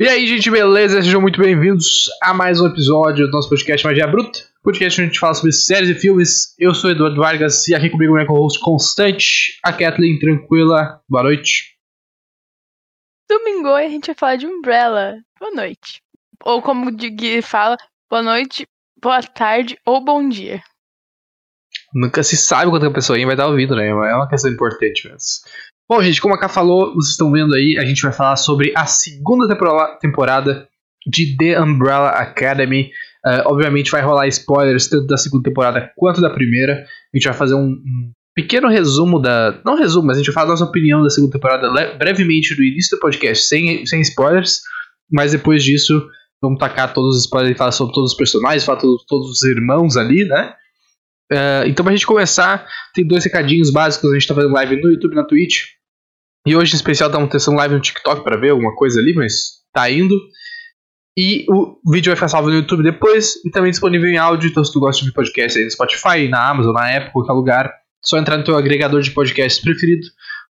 E aí, gente, beleza? Sejam muito bem-vindos a mais um episódio do nosso podcast Magia Bruta. Podcast onde a gente fala sobre séries e filmes. Eu sou Eduardo Vargas e aqui comigo o meu co-host constante, a Kathleen Tranquila. Boa noite. Domingo a gente vai falar de Umbrella. Boa noite. Ou como o Gui fala, boa noite, boa tarde ou bom dia. Nunca se sabe quando a pessoa vai estar ouvindo, né? É uma questão importante mesmo. Bom, gente, como a Ká falou, vocês estão vendo aí, a gente vai falar sobre a segunda temporada de The Umbrella Academy. Uh, obviamente vai rolar spoilers tanto da segunda temporada quanto da primeira. A gente vai fazer um, pequeno resumo da. Não resumo, mas a gente vai falar da nossa opinião da segunda temporada brevemente no início do podcast, sem, sem spoilers. Mas depois disso, vamos tacar todos os spoilers e falar sobre todos os personagens, falar todos, todos os irmãos ali, né? Uh, então, pra gente começar, tem dois recadinhos básicos. A gente tá fazendo live no YouTube na Twitch. E hoje, em especial, estamos testando live no TikTok para ver alguma coisa ali, mas tá indo. E o vídeo vai ficar salvo no YouTube depois e também disponível em áudio. Então, se tu gosta de podcast aí no Spotify, na Amazon, na Apple, qualquer lugar, só entrar no teu agregador de podcasts preferido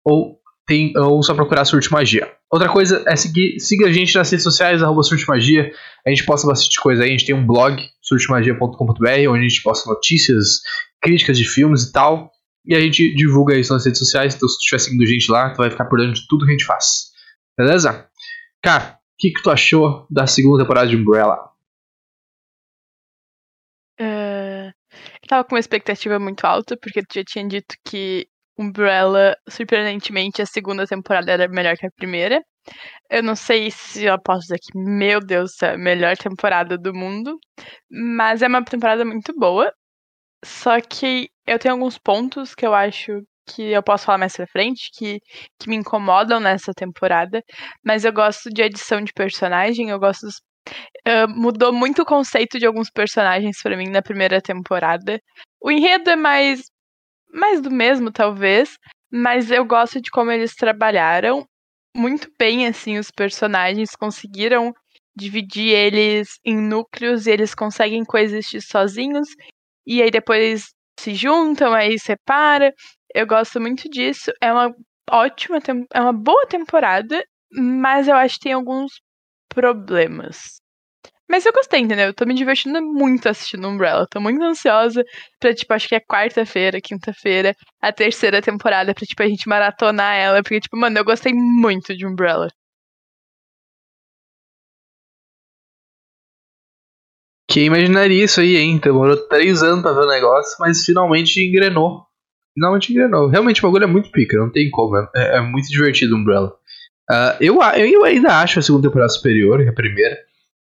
ou, tem, ou só procurar Surte Magia. Outra coisa é seguir, siga a gente nas redes sociais, arroba Surte Magia. A gente posta bastante coisa aí. A gente tem um blog, surtemagia.com.br, onde a gente posta notícias, críticas de filmes e tal. E a gente divulga isso nas redes sociais, então se tu estiver seguindo gente lá, tu vai ficar por dentro de tudo que a gente faz. Beleza? Cara, o que, que tu achou da segunda temporada de Umbrella? Uh, eu tava com uma expectativa muito alta, porque tu já tinha dito que Umbrella, surpreendentemente, a segunda temporada era melhor que a primeira. Eu não sei se eu posso dizer que, meu Deus, é a melhor temporada do mundo, mas é uma temporada muito boa. Só que eu tenho alguns pontos que eu acho que eu posso falar mais pra frente, que, que me incomodam nessa temporada. Mas eu gosto de edição de personagem, eu gosto dos, uh, mudou muito o conceito de alguns personagens para mim na primeira temporada. O enredo é mais, mais do mesmo, talvez, mas eu gosto de como eles trabalharam muito bem, assim, os personagens conseguiram dividir eles em núcleos e eles conseguem coexistir sozinhos e aí depois se juntam, aí separa. Eu gosto muito disso. É uma ótima, é uma boa temporada, mas eu acho que tem alguns problemas. Mas eu gostei, entendeu? Eu tô me divertindo muito assistindo Umbrella. Tô muito ansiosa pra, tipo, acho que é quarta-feira, quinta-feira, a terceira temporada, pra, tipo, a gente maratonar ela. Porque, tipo, mano, eu gostei muito de Umbrella. Quem imaginaria isso aí, hein? Demorou três anos pra ver o negócio, mas finalmente engrenou. Finalmente engrenou. Realmente o bagulho é muito pica, não tem como. É, é muito divertido Umbrella. Uh, eu, eu ainda acho a segunda temporada superior que a primeira.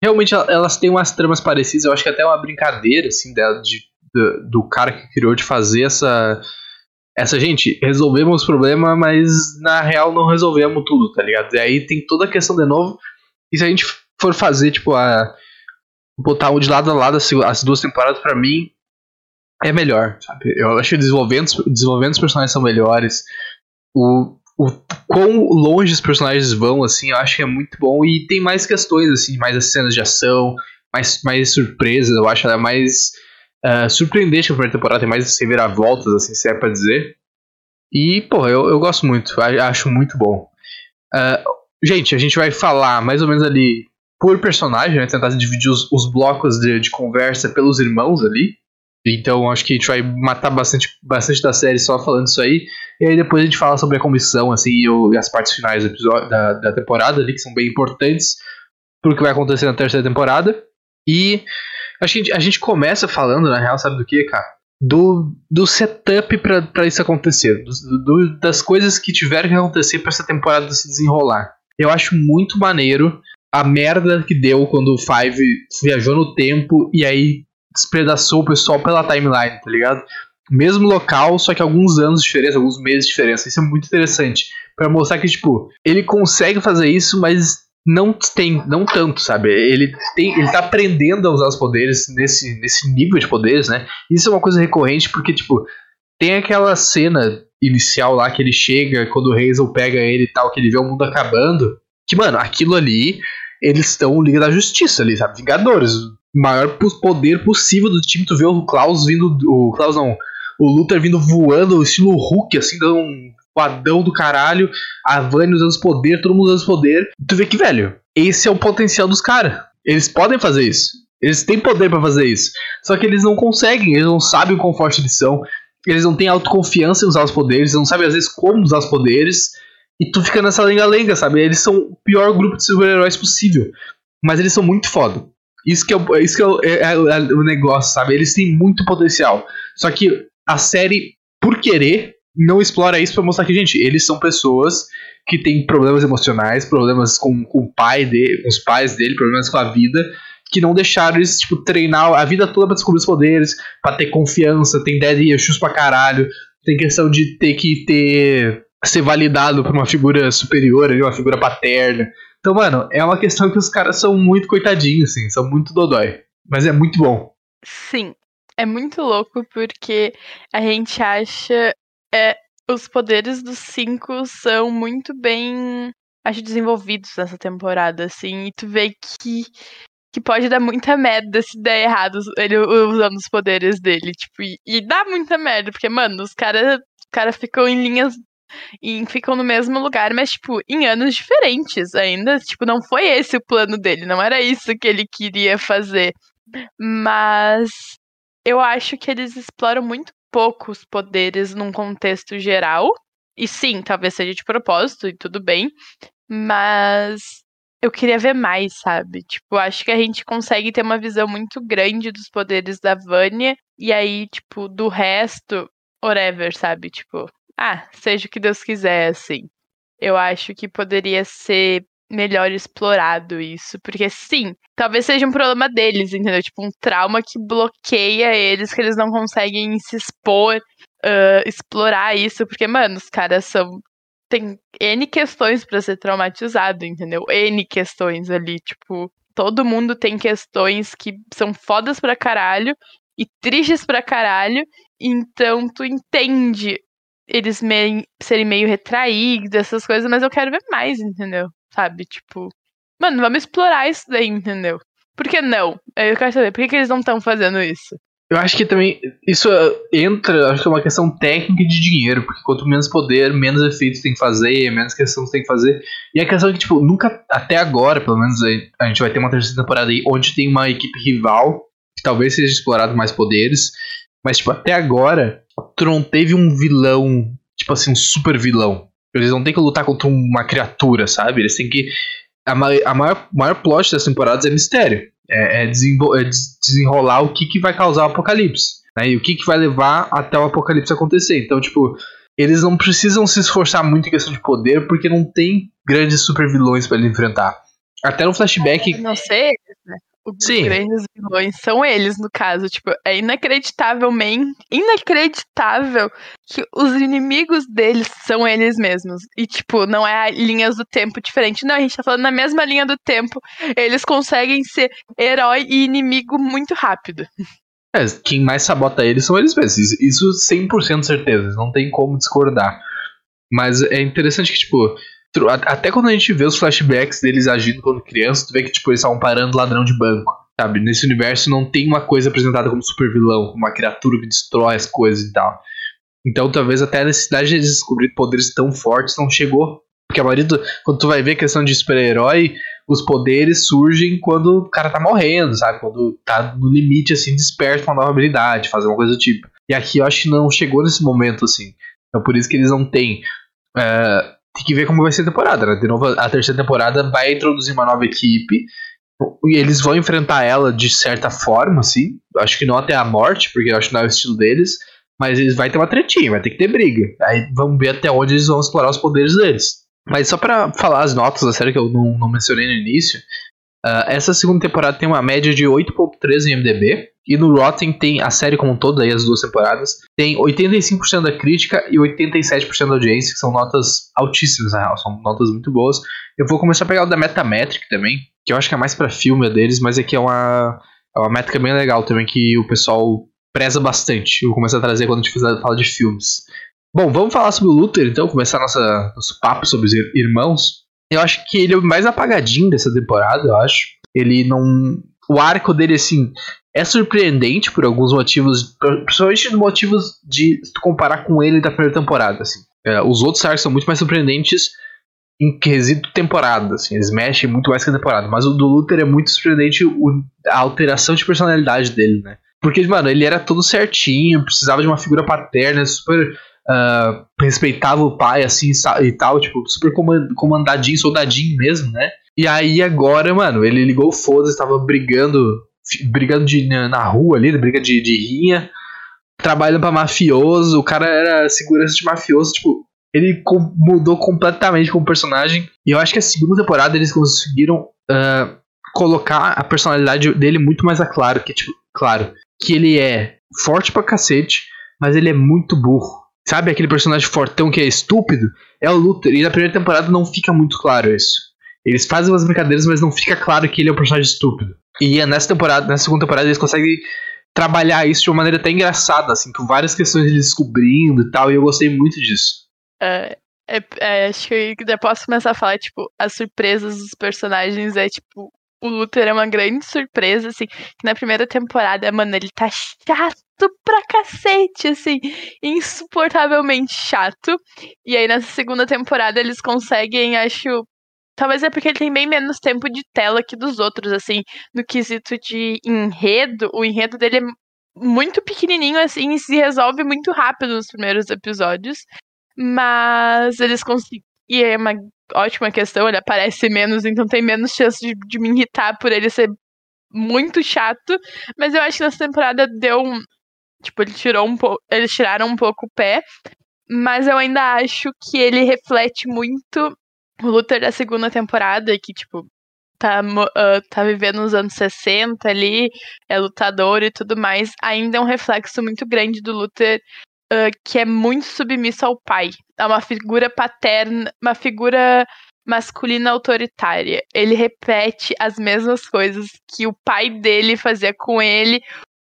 Realmente elas têm umas tramas parecidas, eu acho que até uma brincadeira, assim, dela, de, do, do cara que criou de fazer essa. Essa, gente, resolvemos o problema, mas na real não resolvemos tudo, tá ligado? E aí tem toda a questão de novo. E se a gente for fazer, tipo, a botar um de lado a lado as duas temporadas para mim é melhor, sabe? Eu acho que desenvolvendo, desenvolvendo os personagens são melhores. O, o quão longe os personagens vão, assim, eu acho que é muito bom. E tem mais questões, assim, mais as cenas de ação, mais, mais surpresas, eu acho ela mais uh, surpreendente a primeira temporada, tem mais voltas assim, se é pra dizer. E, porra, eu, eu gosto muito, acho muito bom. Uh, gente, a gente vai falar mais ou menos ali por personagem, né? Tentar dividir os, os blocos de, de, conversa pelos irmãos ali. Então acho que a gente vai matar bastante, bastante da série só falando isso aí. E aí depois a gente fala sobre a comissão, assim, e, as partes finais do episódio, da, da temporada ali, que são bem importantes pro que vai acontecer na terceira temporada. E acho que a gente, a gente começa falando, na real, sabe do que, cara? Do, do setup para isso acontecer, do, do, das coisas que tiveram que acontecer para essa temporada se desenrolar. Eu acho muito maneiro a merda que deu quando o Five viajou no tempo e aí despedaçou o pessoal pela timeline, tá ligado? Mesmo local, só que alguns anos de diferença, alguns meses de diferença. Isso é muito interessante. para mostrar que, tipo, ele consegue fazer isso, mas não tem, não tanto, sabe? Ele tem, ele tá aprendendo a usar os poderes nesse, nesse nível de poderes, né? Isso é uma coisa recorrente porque, tipo, tem aquela cena inicial lá que ele chega quando o Hazel pega ele e tal, que ele vê o mundo acabando. Que, mano, aquilo ali eles estão Liga da Justiça ali, sabe? Vingadores. Maior poder possível do time. Tu vê o Klaus vindo. O Klaus não. O Luther vindo voando, estilo Hulk, assim, dando um quadrão do caralho. A Vânia usando os poderes, todo mundo usando os poderes. Tu vê que, velho, esse é o potencial dos caras. Eles podem fazer isso. Eles têm poder para fazer isso. Só que eles não conseguem, eles não sabem o quão forte eles são. Eles não têm autoconfiança em usar os poderes, eles não sabem às vezes como usar os poderes. E tu fica nessa lenga-lenga, sabe? Eles são o pior grupo de super-heróis possível. Mas eles são muito foda. Isso que, é, isso que é, é, é, o negócio, sabe? Eles têm muito potencial. Só que a série, por querer, não explora isso pra mostrar que, gente, eles são pessoas que têm problemas emocionais, problemas com, com o pai dele, com os pais dele, problemas com a vida, que não deixaram eles, tipo, treinar a vida toda pra descobrir os poderes, pra ter confiança, tem daddy issues pra caralho, tem questão de ter que ter ser validado por uma figura superior, uma figura paterna. Então, mano, é uma questão que os caras são muito coitadinhos, assim, são muito dodói. Mas é muito bom. Sim, é muito louco porque a gente acha. É, os poderes dos cinco são muito bem, acho, desenvolvidos nessa temporada, assim, e tu vê que, que pode dar muita merda se der errado ele usando os poderes dele, tipo, e, e dá muita merda, porque, mano, os caras cara ficam em linhas e ficam no mesmo lugar, mas, tipo, em anos diferentes ainda. Tipo, não foi esse o plano dele, não era isso que ele queria fazer. Mas eu acho que eles exploram muito pouco os poderes num contexto geral. E sim, talvez seja de propósito e tudo bem. Mas eu queria ver mais, sabe? Tipo, acho que a gente consegue ter uma visão muito grande dos poderes da Vânia. E aí, tipo, do resto, whatever, sabe? Tipo, ah, seja o que Deus quiser, assim. Eu acho que poderia ser melhor explorado isso. Porque, sim, talvez seja um problema deles, entendeu? Tipo, um trauma que bloqueia eles, que eles não conseguem se expor, uh, explorar isso. Porque, mano, os caras são. Tem N questões para ser traumatizado, entendeu? N questões ali. Tipo, todo mundo tem questões que são fodas pra caralho e tristes pra caralho. Então, tu entende eles serem meio retraídos, essas coisas, mas eu quero ver mais, entendeu? Sabe? Tipo, mano, vamos explorar isso daí, entendeu? Por que não? Eu quero saber, por que, que eles não estão fazendo isso? Eu acho que também isso uh, entra, acho que é uma questão técnica de dinheiro, porque quanto menos poder, menos efeitos tem que fazer, menos questões tem que fazer. E a questão é que, tipo, nunca, até agora, pelo menos, a gente vai ter uma terceira temporada aí onde tem uma equipe rival, que talvez seja explorado mais poderes, mas, tipo, até agora, não teve um vilão, tipo assim, um super vilão. Eles não têm que lutar contra uma criatura, sabe? Eles têm que. A, ma a maior, maior plot das temporadas é mistério. É, é, é desenrolar o que, que vai causar o apocalipse. Né? E o que, que vai levar até o apocalipse acontecer. Então, tipo, eles não precisam se esforçar muito em questão de poder, porque não tem grandes super vilões para ele enfrentar. Até no flashback. Não sei, né? Os Sim. grandes vilões são eles, no caso. Tipo, é inacreditavelmente inacreditável que os inimigos deles são eles mesmos. E, tipo, não é linhas do tempo diferente. Não, a gente tá falando na mesma linha do tempo. Eles conseguem ser herói e inimigo muito rápido. É, quem mais sabota eles são eles mesmos. Isso 100% certeza. Não tem como discordar. Mas é interessante que, tipo, até quando a gente vê os flashbacks deles agindo quando criança, tu vê que tipo, eles estavam parando ladrão de banco. Sabe? Nesse universo não tem uma coisa apresentada como super vilão, como uma criatura que destrói as coisas e tal. Então talvez até a necessidade de descobrir poderes tão fortes não chegou. Porque a maioria do, quando tu vai ver a questão de super-herói, os poderes surgem quando o cara tá morrendo, sabe? Quando tá no limite, assim, desperta uma nova habilidade, fazer uma coisa do tipo. E aqui eu acho que não chegou nesse momento, assim. Então por isso que eles não têm. Uh, tem que ver como vai ser a temporada, né? De novo, a terceira temporada vai introduzir uma nova equipe. E eles vão enfrentar ela de certa forma, assim. Acho que não até a morte, porque eu acho que não é o estilo deles. Mas eles vai ter uma tretinha, vai ter que ter briga. Aí vamos ver até onde eles vão explorar os poderes deles. Mas só para falar as notas da série que eu não, não mencionei no início. Uh, essa segunda temporada tem uma média de 8.3 em MDB. E no Rotten tem a série como um todo, aí as duas temporadas, tem 85% da crítica e 87% da audiência, que são notas altíssimas, na real, são notas muito boas. Eu vou começar a pegar o da Metametric também, que eu acho que é mais para filme deles, mas aqui é uma, é uma métrica bem legal também, que o pessoal preza bastante. Eu vou começar a trazer quando a gente fizer fala de filmes. Bom, vamos falar sobre o Luther, então, começar nossa, nosso papo sobre os irmãos. Eu acho que ele é o mais apagadinho dessa temporada, eu acho. Ele não. O arco dele, assim, é surpreendente por alguns motivos, principalmente motivos de se comparar com ele da primeira temporada, assim. É, os outros arcos são muito mais surpreendentes em quesito temporada, assim, eles mexem muito mais que a temporada. Mas o do Luther é muito surpreendente o, a alteração de personalidade dele, né? Porque, mano, ele era todo certinho, precisava de uma figura paterna, super. Uh, respeitava o pai, assim, e tal, tipo, super comandadinho, soldadinho mesmo, né? E aí agora, mano, ele ligou o foda-se, tava brigando, brigando de, na rua ali, briga de, de rinha, trabalhando pra mafioso, o cara era segurança de mafioso, tipo, ele mudou completamente como personagem. E eu acho que a segunda temporada eles conseguiram uh, colocar a personalidade dele muito mais a claro. Que, tipo, claro, que ele é forte pra cacete, mas ele é muito burro. Sabe aquele personagem fortão que é estúpido? É o Luther. E na primeira temporada não fica muito claro isso. Eles fazem umas brincadeiras, mas não fica claro que ele é um personagem estúpido. E nessa temporada, nessa segunda temporada, eles conseguem trabalhar isso de uma maneira até engraçada, assim, com várias questões ele descobrindo e tal, e eu gostei muito disso. É, é, é, acho que eu posso começar a falar, tipo, as surpresas dos personagens é, tipo, o Luther é uma grande surpresa, assim, que na primeira temporada, mano, ele tá chato pra cacete, assim, insuportavelmente chato. E aí nessa segunda temporada eles conseguem, acho. Talvez é porque ele tem bem menos tempo de tela que dos outros, assim, no quesito de enredo. O enredo dele é muito pequenininho, assim, e se resolve muito rápido nos primeiros episódios. Mas eles conseguem. E é uma ótima questão, ele aparece menos, então tem menos chance de, de me irritar por ele ser muito chato. Mas eu acho que nessa temporada deu um. Tipo, ele tirou um pouco. Eles tiraram um pouco o pé. Mas eu ainda acho que ele reflete muito o Luther da segunda temporada, que, tipo, tá, uh, tá vivendo nos anos 60 ali, é lutador e tudo mais. Ainda é um reflexo muito grande do Luther uh, que é muito submisso ao pai. É uma figura paterna, uma figura masculina autoritária. Ele repete as mesmas coisas que o pai dele fazia com ele,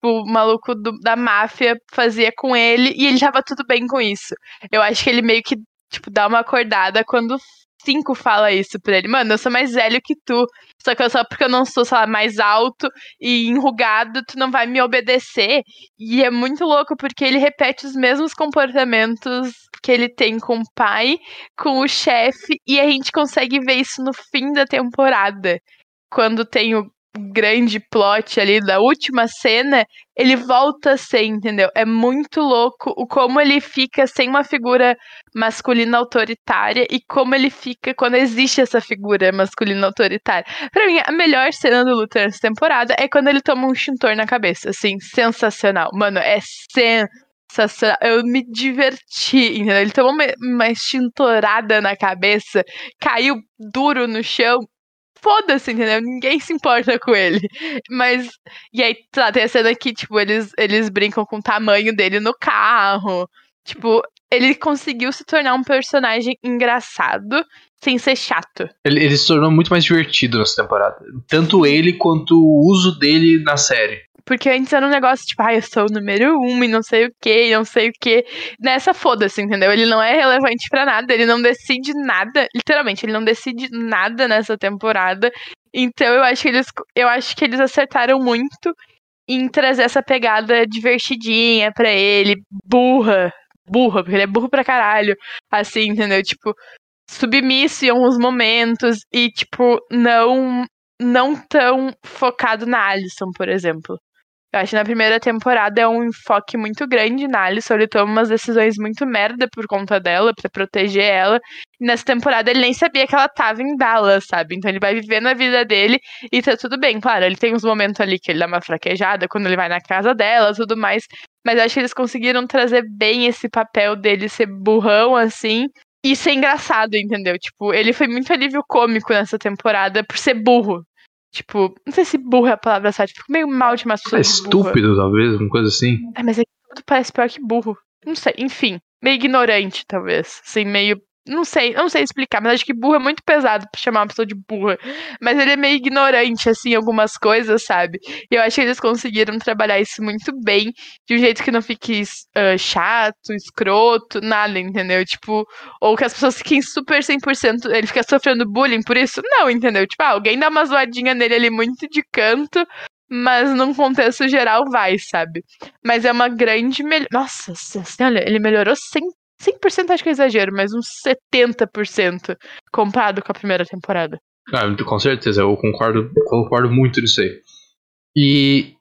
o maluco do, da máfia fazia com ele, e ele tava tudo bem com isso. Eu acho que ele meio que, tipo, dá uma acordada quando cinco fala isso pra ele. Mano, eu sou mais velho que tu. Só que só porque eu não sou, sei lá, mais alto e enrugado, tu não vai me obedecer. E é muito louco porque ele repete os mesmos comportamentos que ele tem com o pai, com o chefe, e a gente consegue ver isso no fim da temporada. Quando tem o grande plot ali da última cena, ele volta a ser, entendeu? É muito louco o como ele fica sem uma figura masculina autoritária e como ele fica quando existe essa figura masculina autoritária. Para mim, a melhor cena do Luther nessa temporada é quando ele toma um extintor na cabeça, assim, sensacional. Mano, é sensacional. Eu me diverti, entendeu? Ele tomou uma, uma extintorada na cabeça, caiu duro no chão foda-se, entendeu? Ninguém se importa com ele. Mas. E aí, lá, tem a cena que, tipo, eles, eles brincam com o tamanho dele no carro. Tipo, ele conseguiu se tornar um personagem engraçado sem ser chato. Ele, ele se tornou muito mais divertido nessa temporada. Tanto ele quanto o uso dele na série. Porque antes era um negócio tipo, ah, eu sou o número um e não sei o que, não sei o que. Nessa foda-se, entendeu? Ele não é relevante para nada, ele não decide nada, literalmente, ele não decide nada nessa temporada. Então eu acho que eles, eu acho que eles acertaram muito em trazer essa pegada divertidinha para ele, burra, burra, porque ele é burro pra caralho, assim, entendeu? Tipo, submisso em alguns momentos e, tipo, não não tão focado na Alison, por exemplo. Eu acho que na primeira temporada é um enfoque muito grande na Alison. Ele toma umas decisões muito merda por conta dela, para proteger ela. E nessa temporada ele nem sabia que ela tava em Dallas, sabe? Então ele vai vivendo a vida dele e tá tudo bem. Claro, ele tem uns momentos ali que ele dá uma fraquejada quando ele vai na casa dela tudo mais. Mas eu acho que eles conseguiram trazer bem esse papel dele ser burrão, assim. E ser engraçado, entendeu? Tipo, ele foi muito alívio cômico nessa temporada por ser burro, Tipo, não sei se burro é a palavra certa, fico meio mal de uma pessoa. É estúpido, talvez, uma coisa assim. É, mas é que tudo parece pior que burro. Não sei, enfim. Meio ignorante, talvez. Assim, meio não sei, não sei explicar, mas acho que burro é muito pesado pra chamar uma pessoa de burra. Mas ele é meio ignorante, assim, algumas coisas, sabe? E eu acho que eles conseguiram trabalhar isso muito bem, de um jeito que não fique uh, chato, escroto, nada, entendeu? Tipo, ou que as pessoas fiquem super 100%, ele fica sofrendo bullying por isso? Não, entendeu? Tipo, ah, alguém dá uma zoadinha nele ali muito de canto, mas num contexto geral vai, sabe? Mas é uma grande melhor. Nossa, olha, ele melhorou 100 5% acho que é exagero, mas uns 70% comparado com a primeira temporada. Ah, com certeza, eu concordo, concordo muito nisso aí. E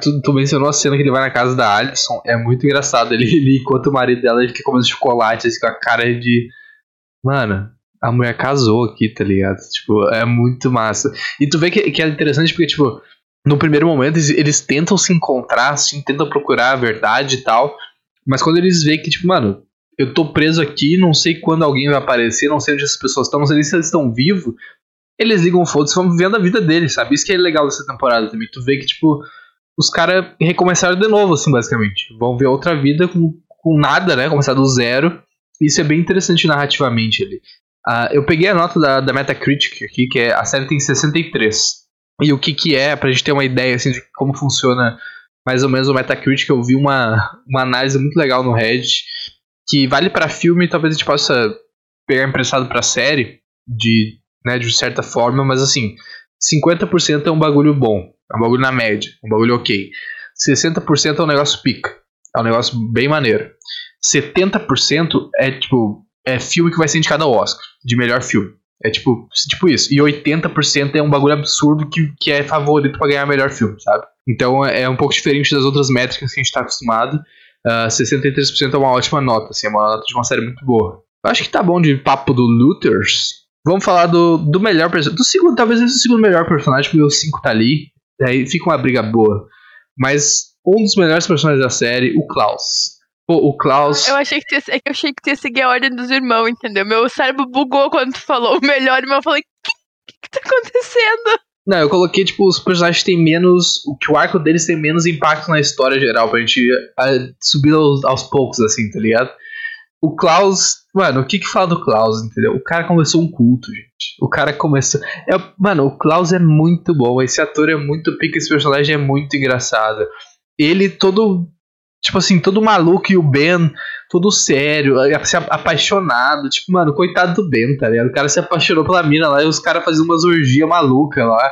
tu, tu, mencionou a cena que ele vai na casa da Alison, é muito engraçado. Ele, ele enquanto o marido dela ele fica comendo chocolate, assim, com a cara de. Mano, a mulher casou aqui, tá ligado? Tipo, é muito massa. E tu vê que, que é interessante porque, tipo, no primeiro momento eles, eles tentam se encontrar, assim, tentam procurar a verdade e tal. Mas quando eles veem que, tipo, mano, eu tô preso aqui, não sei quando alguém vai aparecer, não sei onde essas pessoas estão, não sei nem se eles estão vivos. Eles ligam foda-se vão vivendo a vida deles, sabe? Isso que é legal dessa temporada também. Tu vê que, tipo, os caras recomeçaram de novo, assim, basicamente. Vão ver outra vida com, com nada, né? Começar do zero. Isso é bem interessante narrativamente ali. Uh, eu peguei a nota da, da Metacritic aqui, que é a série tem 63. E o que que é, pra gente ter uma ideia, assim, de como funciona mais ou menos o Metacritic, eu vi uma, uma análise muito legal no Reddit, que vale para filme, talvez a gente possa pegar emprestado pra série, de, né, de certa forma, mas assim, 50% é um bagulho bom, é um bagulho na média, um bagulho ok. 60% é um negócio pica, é um negócio bem maneiro. 70% é tipo, é filme que vai ser indicado ao Oscar, de melhor filme. É tipo, tipo isso. E 80% é um bagulho absurdo que, que é favorito para ganhar melhor filme, sabe? Então é, é um pouco diferente das outras métricas que a gente tá acostumado. Uh, ah, 63% é uma ótima nota, assim, é uma nota de uma série muito boa. Eu acho que tá bom de papo do Luthers. Vamos falar do, do melhor personagem. Do segundo, talvez esse o segundo melhor personagem, porque o 5 tá ali. Daí fica uma briga boa. Mas um dos melhores personagens da série, o Klaus. Pô, o Klaus. Eu achei que tinha, é que eu achei que tinha seguir a ordem dos irmãos, entendeu? Meu cérebro bugou quando tu falou o melhor irmão. Eu falei, o que, que tá acontecendo? Não, eu coloquei, tipo, os personagens têm menos. O que o arco deles tem menos impacto na história geral, pra gente uh, subir aos, aos, poucos, assim, tá ligado? O Klaus. Mano, o que que fala do Klaus, entendeu? O cara começou um culto, gente. O cara começou. É, mano, o Klaus é muito bom. Esse ator é muito pica, esse personagem é muito engraçado. Ele todo. Tipo assim, todo maluco e o Ben todo sério, apaixonado. Tipo, mano, coitado do Ben, tá ligado? O cara se apaixonou pela mina lá e os caras faziam umas orgias malucas lá.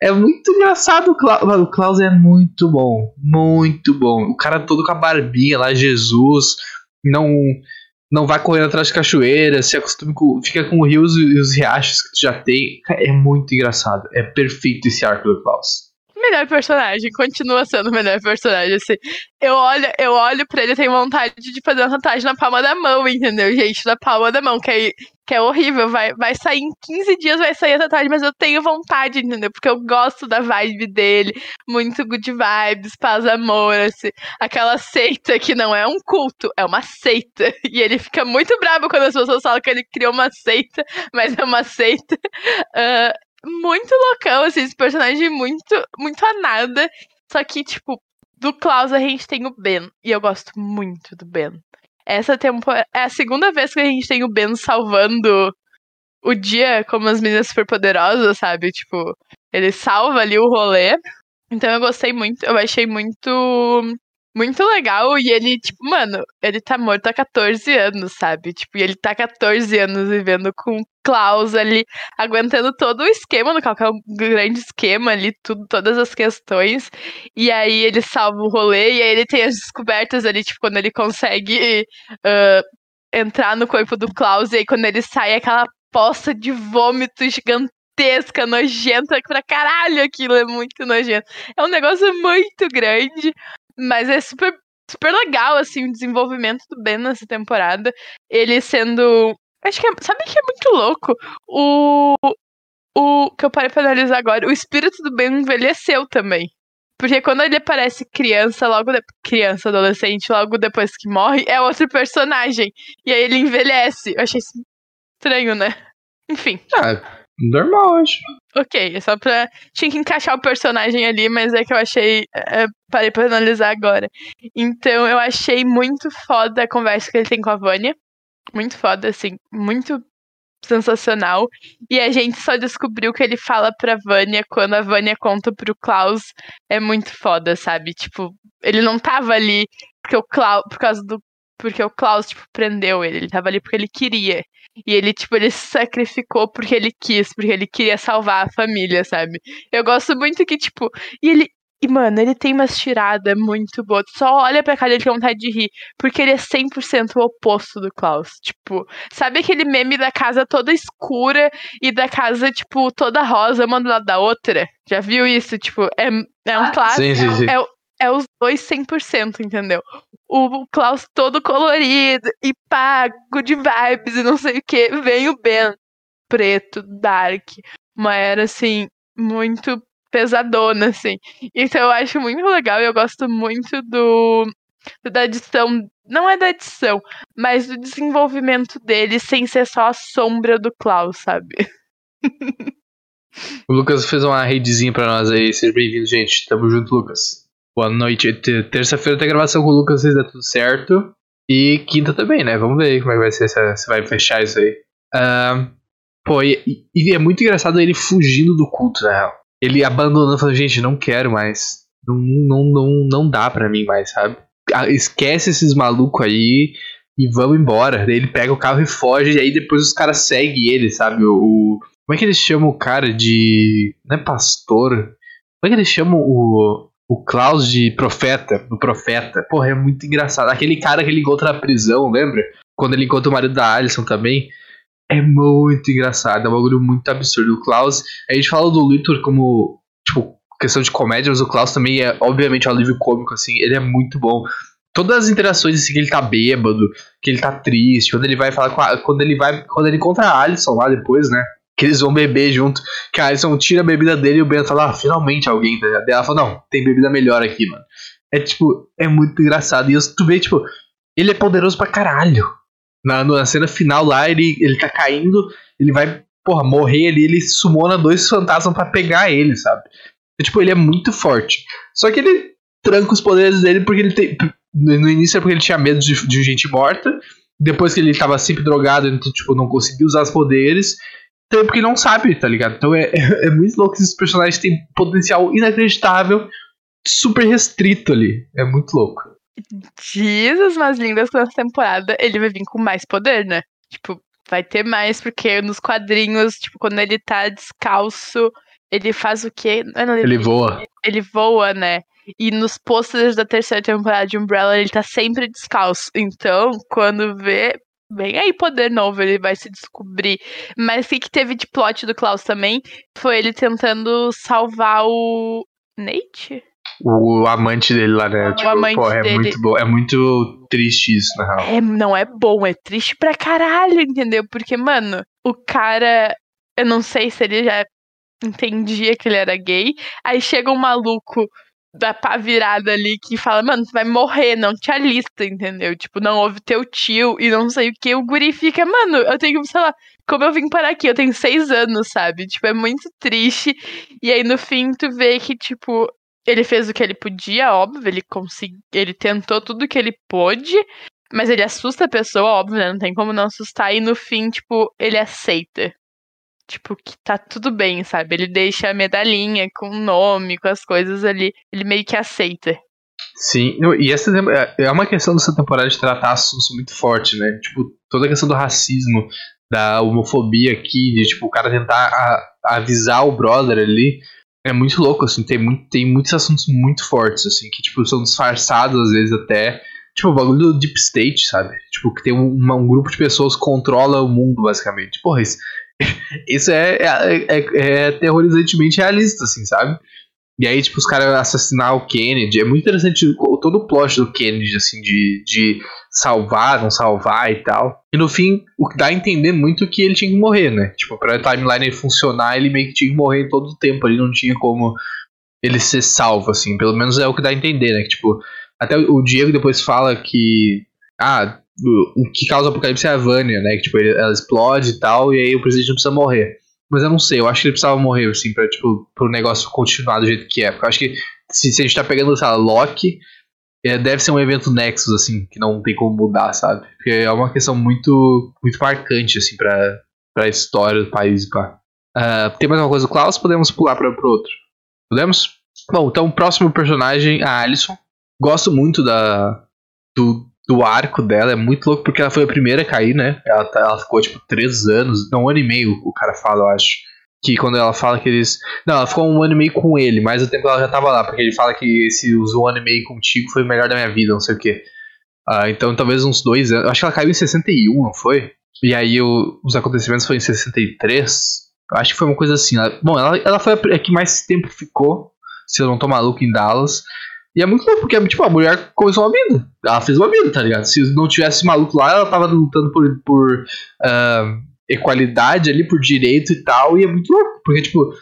É muito engraçado o Klaus. Mano, o Klaus é muito bom. Muito bom. O cara todo com a barbinha lá, Jesus. Não não vai correndo atrás de cachoeira, se acostuma com. Fica com os rios e os riachos que tu já tem. É muito engraçado. É perfeito esse arco do Klaus melhor personagem, continua sendo o melhor personagem, assim. Eu olho, eu olho pra ele e tenho vontade de fazer uma tatuagem na palma da mão, entendeu, gente? Na palma da mão, que é, que é horrível. Vai, vai sair em 15 dias, vai sair a tatuagem, mas eu tenho vontade, entendeu? Porque eu gosto da vibe dele. Muito good vibes, paz, amor, assim. Aquela seita que não é um culto, é uma seita. E ele fica muito bravo quando as pessoas falam que ele criou uma seita, mas é uma seita. Uh, muito loucão, assim, esse personagem muito, muito a nada. Só que, tipo, do Klaus a gente tem o Ben. E eu gosto muito do Ben. Essa temporada. É a segunda vez que a gente tem o Ben salvando o dia como as meninas superpoderosas, sabe? Tipo, ele salva ali o rolê. Então eu gostei muito, eu achei muito muito legal. E ele, tipo, mano, ele tá morto há 14 anos, sabe? Tipo, e ele tá 14 anos vivendo com Klaus ali, aguentando todo o esquema, no qual é um grande esquema ali, tudo, todas as questões. E aí ele salva o rolê, e aí ele tem as descobertas ali, tipo, quando ele consegue uh, entrar no corpo do Klaus, e aí quando ele sai, aquela poça de vômito gigantesca, nojenta pra caralho aquilo, é muito nojento. É um negócio muito grande, mas é super, super legal, assim, o desenvolvimento do Ben nessa temporada. Ele sendo. Acho que é. Sabe que é muito louco? O. O que eu parei pra analisar agora, o espírito do Ben envelheceu também. Porque quando ele aparece criança, logo de... criança, adolescente, logo depois que morre, é outro personagem. E aí ele envelhece. Eu achei isso estranho, né? Enfim. Ah, Normal, acho. Ok, só pra. Tinha que encaixar o personagem ali, mas é que eu achei. É, parei pra analisar agora. Então eu achei muito foda a conversa que ele tem com a Vânia. Muito foda, assim. Muito sensacional. E a gente só descobriu que ele fala pra Vânia quando a Vânia conta pro Klaus. É muito foda, sabe? Tipo, ele não tava ali porque o Klaus, por causa do porque o Klaus, tipo, prendeu ele. Ele tava ali porque ele queria. E ele, tipo, ele se sacrificou porque ele quis, porque ele queria salvar a família, sabe? Eu gosto muito que, tipo. E ele. E, mano, ele tem umas tiradas muito boas. Só olha pra cara dele com vontade de rir. Porque ele é 100% o oposto do Klaus. Tipo, sabe aquele meme da casa toda escura e da casa, tipo, toda rosa, uma do lado da outra? Já viu isso? Tipo, é, é um clássico. Sim, sim, sim. É, é os dois 100%, entendeu? O Klaus todo colorido e pá, good vibes e não sei o que. Vem o Ben, preto, dark. Uma era, assim, muito pesadona, assim. Então eu acho muito legal e eu gosto muito do da edição, não é da edição, mas do desenvolvimento dele sem ser só a sombra do Klaus, sabe? o Lucas fez uma redezinha pra nós aí, seja bem-vindo, gente. Tamo junto, Lucas. Boa noite. Terça-feira tem gravação com o Lucas, se der tudo certo. E quinta também, né? Vamos ver como é que vai ser, se vai fechar isso aí. Uh, pô, e, e, é muito engraçado ele fugindo do culto, na real ele abandonando, falando, gente, não quero mais. Não, não, não, não dá pra mim mais, sabe? Ah, esquece esses malucos aí e vamos embora. Ele pega o carro e foge, e aí depois os caras seguem ele, sabe? O, como é que eles chamam o cara de. Não é pastor? Como é que eles chamam o. O Klaus de profeta, do profeta. Porra, é muito engraçado. Aquele cara que ele encontra na prisão, lembra? Quando ele encontra o marido da Alison também. É muito engraçado, é um bagulho muito absurdo. O Klaus, a gente fala do Luthor como, tipo, questão de comédia, mas o Klaus também é, obviamente, um alívio cômico, assim, ele é muito bom. Todas as interações, assim, que ele tá bêbado, que ele tá triste, quando ele vai falar com a, quando ele vai, quando ele encontra a Alison lá depois, né, que eles vão beber junto, que a Alison tira a bebida dele e o Ben fala, ah, finalmente alguém, tá ligado? ela fala, não, tem bebida melhor aqui, mano. É, tipo, é muito engraçado. E tu vê, tipo, ele é poderoso pra caralho na, na cena final lá, ele, ele tá caindo, ele vai, porra, morrer ali, ele sumona dois fantasmas para pegar ele, sabe? E, tipo, ele é muito forte. Só que ele tranca os poderes dele porque ele tem. No início é porque ele tinha medo de, de gente morta. Depois que ele tava sempre drogado, então, tipo, não conseguia usar os poderes. É porque não sabe, tá ligado? Então é, é, é muito louco que esses personagens têm potencial inacreditável, super restrito ali. É muito louco diz as mais lindas que nessa temporada ele vai vir com mais poder, né? Tipo, vai ter mais, porque nos quadrinhos, tipo, quando ele tá descalço, ele faz o quê? Não, ele, ele voa. Ele voa, né? E nos posters da terceira temporada de Umbrella, ele tá sempre descalço. Então, quando vê, vem aí poder novo, ele vai se descobrir. Mas o que teve de plot do Klaus também foi ele tentando salvar o Nate? o amante dele lá, né? O tipo, amante pô, é dele. muito bom. É muito triste isso, na real. É, não é bom, é triste pra caralho, entendeu? Porque, mano, o cara. Eu não sei se ele já entendia que ele era gay. Aí chega um maluco da pá virada ali que fala, mano, você vai morrer, não te alista, entendeu? Tipo, não ouve teu tio e não sei o que. O guri fica, mano, eu tenho, sei lá, como eu vim parar aqui? Eu tenho seis anos, sabe? Tipo, é muito triste. E aí no fim tu vê que, tipo, ele fez o que ele podia, óbvio, ele conseguiu, ele tentou tudo que ele pôde, mas ele assusta a pessoa, óbvio, né? Não tem como não assustar, e no fim, tipo, ele aceita. Tipo, que tá tudo bem, sabe? Ele deixa a medalhinha com o nome, com as coisas ali. Ele meio que aceita. Sim, e essa é, é uma questão dessa temporada de tratar assuntos muito forte, né? Tipo, toda a questão do racismo, da homofobia aqui, de tipo, o cara tentar a, avisar o brother ali é muito louco, assim, tem, muito, tem muitos assuntos muito fortes, assim, que, tipo, são disfarçados, às vezes, até, tipo, o bagulho do Deep State, sabe? Tipo, que tem um, um grupo de pessoas que controla o mundo, basicamente. Porra, isso, isso é, é, é, é realista, assim, sabe? E aí, tipo, os caras assassinar o Kennedy. É muito interessante todo o plot do Kennedy, assim, de, de salvar, não salvar e tal. E no fim, o que dá a entender muito que ele tinha que morrer, né? Tipo, pra timeline funcionar, ele meio que tinha que morrer todo o tempo. Ele não tinha como ele ser salvo, assim. Pelo menos é o que dá a entender, né? Que, tipo, até o Diego depois fala que. Ah, o que causa o apocalipse é a Vânia, né? Que, tipo, ela explode e tal, e aí o presidente não precisa morrer. Mas eu não sei, eu acho que ele precisava morrer, assim, pra, tipo, pro negócio continuar do jeito que é. Porque eu acho que se, se a gente tá pegando, sei lá, Loki, é, deve ser um evento Nexus, assim, que não tem como mudar, sabe? Porque é uma questão muito, muito marcante, assim, pra, pra história do país, pá. Uh, tem mais alguma coisa do Klaus? Podemos pular pra, pro outro. Podemos? Bom, então o próximo personagem, a Alison. Gosto muito da, do, do arco dela, é muito louco porque ela foi a primeira a cair, né? Ela, tá, ela ficou tipo três anos, não, um ano e meio, o cara fala, eu acho. Que quando ela fala que eles. Não, ela ficou um ano e meio com ele, mas o tempo ela já tava lá, porque ele fala que esse um ano e meio contigo foi o melhor da minha vida, não sei o quê. Uh, então talvez uns dois anos. Acho que ela caiu em 61, não foi? E aí o, os acontecimentos foram em 63. Acho que foi uma coisa assim. Ela, bom, ela, ela foi a que mais tempo ficou, se eu não tô maluco, em Dallas. E é muito louco, porque tipo, a mulher começou uma vida. Ela fez uma vida, tá ligado? Se não tivesse maluco lá, ela tava lutando por, por uh, equalidade ali, por direito e tal. E é muito louco, porque, tipo,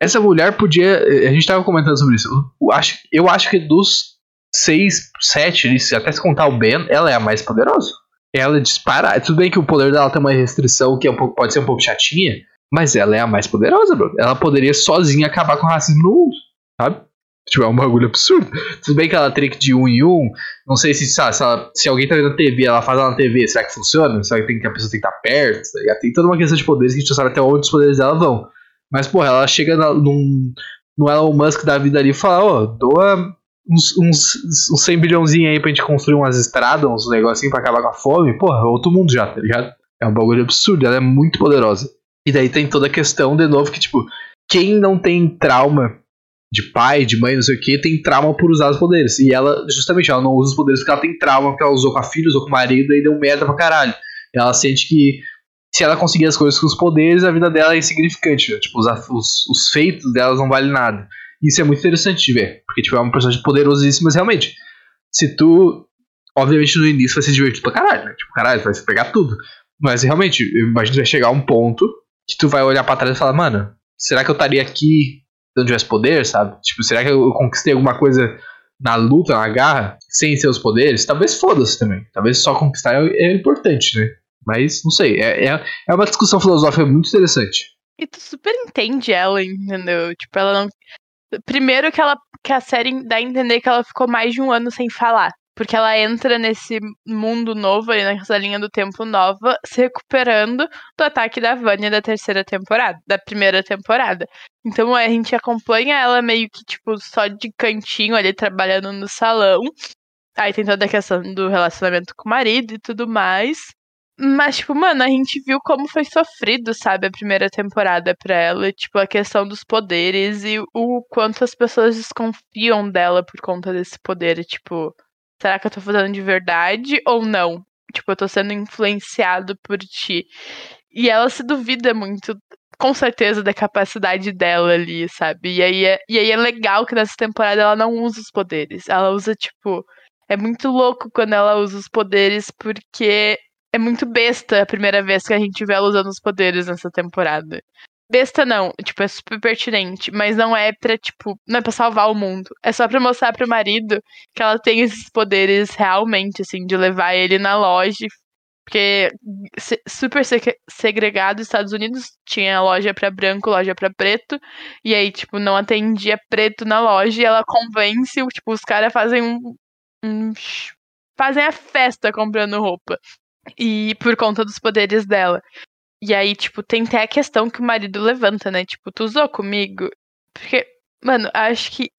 essa mulher podia. A gente tava comentando sobre isso. Eu acho, eu acho que dos seis, sete, até se contar o Ben, ela é a mais poderosa. Ela dispara. Tudo bem que o poder dela tem uma restrição que é um pouco, pode ser um pouco chatinha, mas ela é a mais poderosa, bro. Ela poderia sozinha acabar com o racismo no mundo, sabe? Tipo, é um bagulho absurdo. Tudo bem que ela que de um em um. Não sei se, sabe, se, ela, se alguém tá vendo na TV, ela faz ela na TV, será que funciona? Será que, tem, que a pessoa tem que estar perto? Tá tem toda uma questão de poderes que a gente não sabe até onde os poderes dela vão. Mas, porra, ela chega na, num, no Elon Musk da vida ali e fala, ó, oh, doa uns, uns, uns 100 bilhãozinho aí pra gente construir umas estradas, uns negocinhos pra acabar com a fome. Porra, é outro mundo já, tá ligado? É um bagulho absurdo, ela é muito poderosa. E daí tem toda a questão, de novo, que, tipo, quem não tem trauma de pai, de mãe, não sei o que, tem trauma por usar os poderes. E ela, justamente, ela não usa os poderes porque ela tem trauma, porque ela usou com a filha, usou com o marido e deu merda pra caralho. Ela sente que se ela conseguir as coisas com os poderes, a vida dela é insignificante. Né? Tipo, os, os, os feitos delas não valem nada. Isso é muito interessante de ver, porque tipo, é um personagem poderosíssimo, mas realmente, se tu. Obviamente no início vai ser divertido pra caralho, né? Tipo, caralho, vai pegar tudo. Mas realmente, eu imagino que vai chegar um ponto que tu vai olhar para trás e falar, mano, será que eu estaria aqui se não tivesse poder, sabe? Tipo, será que eu conquistei alguma coisa na luta, na garra, sem seus poderes? Talvez foda-se também. Talvez só conquistar é, é importante, né? Mas não sei. É, é, é uma discussão filosófica muito interessante. E tu super entende ela, entendeu? Tipo, ela não. Primeiro que ela que a série dá a entender que ela ficou mais de um ano sem falar. Porque ela entra nesse mundo novo, aí nessa linha do tempo nova, se recuperando do ataque da Vânia da terceira temporada, da primeira temporada. Então a gente acompanha ela meio que, tipo, só de cantinho ali, trabalhando no salão. Aí tem toda a questão do relacionamento com o marido e tudo mais. Mas, tipo, mano, a gente viu como foi sofrido, sabe, a primeira temporada pra ela. Tipo, a questão dos poderes e o quanto as pessoas desconfiam dela por conta desse poder. Tipo, será que eu tô fazendo de verdade ou não? Tipo, eu tô sendo influenciado por ti. E ela se duvida muito, com certeza, da capacidade dela ali, sabe? E aí é, e aí é legal que nessa temporada ela não usa os poderes. Ela usa, tipo. É muito louco quando ela usa os poderes, porque é muito besta a primeira vez que a gente vê ela usando os poderes nessa temporada. Besta não, tipo, é super pertinente, mas não é pra, tipo, não é pra salvar o mundo. É só pra mostrar pro marido que ela tem esses poderes realmente, assim, de levar ele na loja. Porque super segregado, Estados Unidos tinha loja pra branco, loja pra preto, e aí, tipo, não atendia preto na loja e ela convence, tipo, os caras fazem um, um. fazem a festa comprando roupa. E por conta dos poderes dela. E aí, tipo, tem até a questão que o marido levanta, né? Tipo, tu usou comigo? Porque, mano, acho que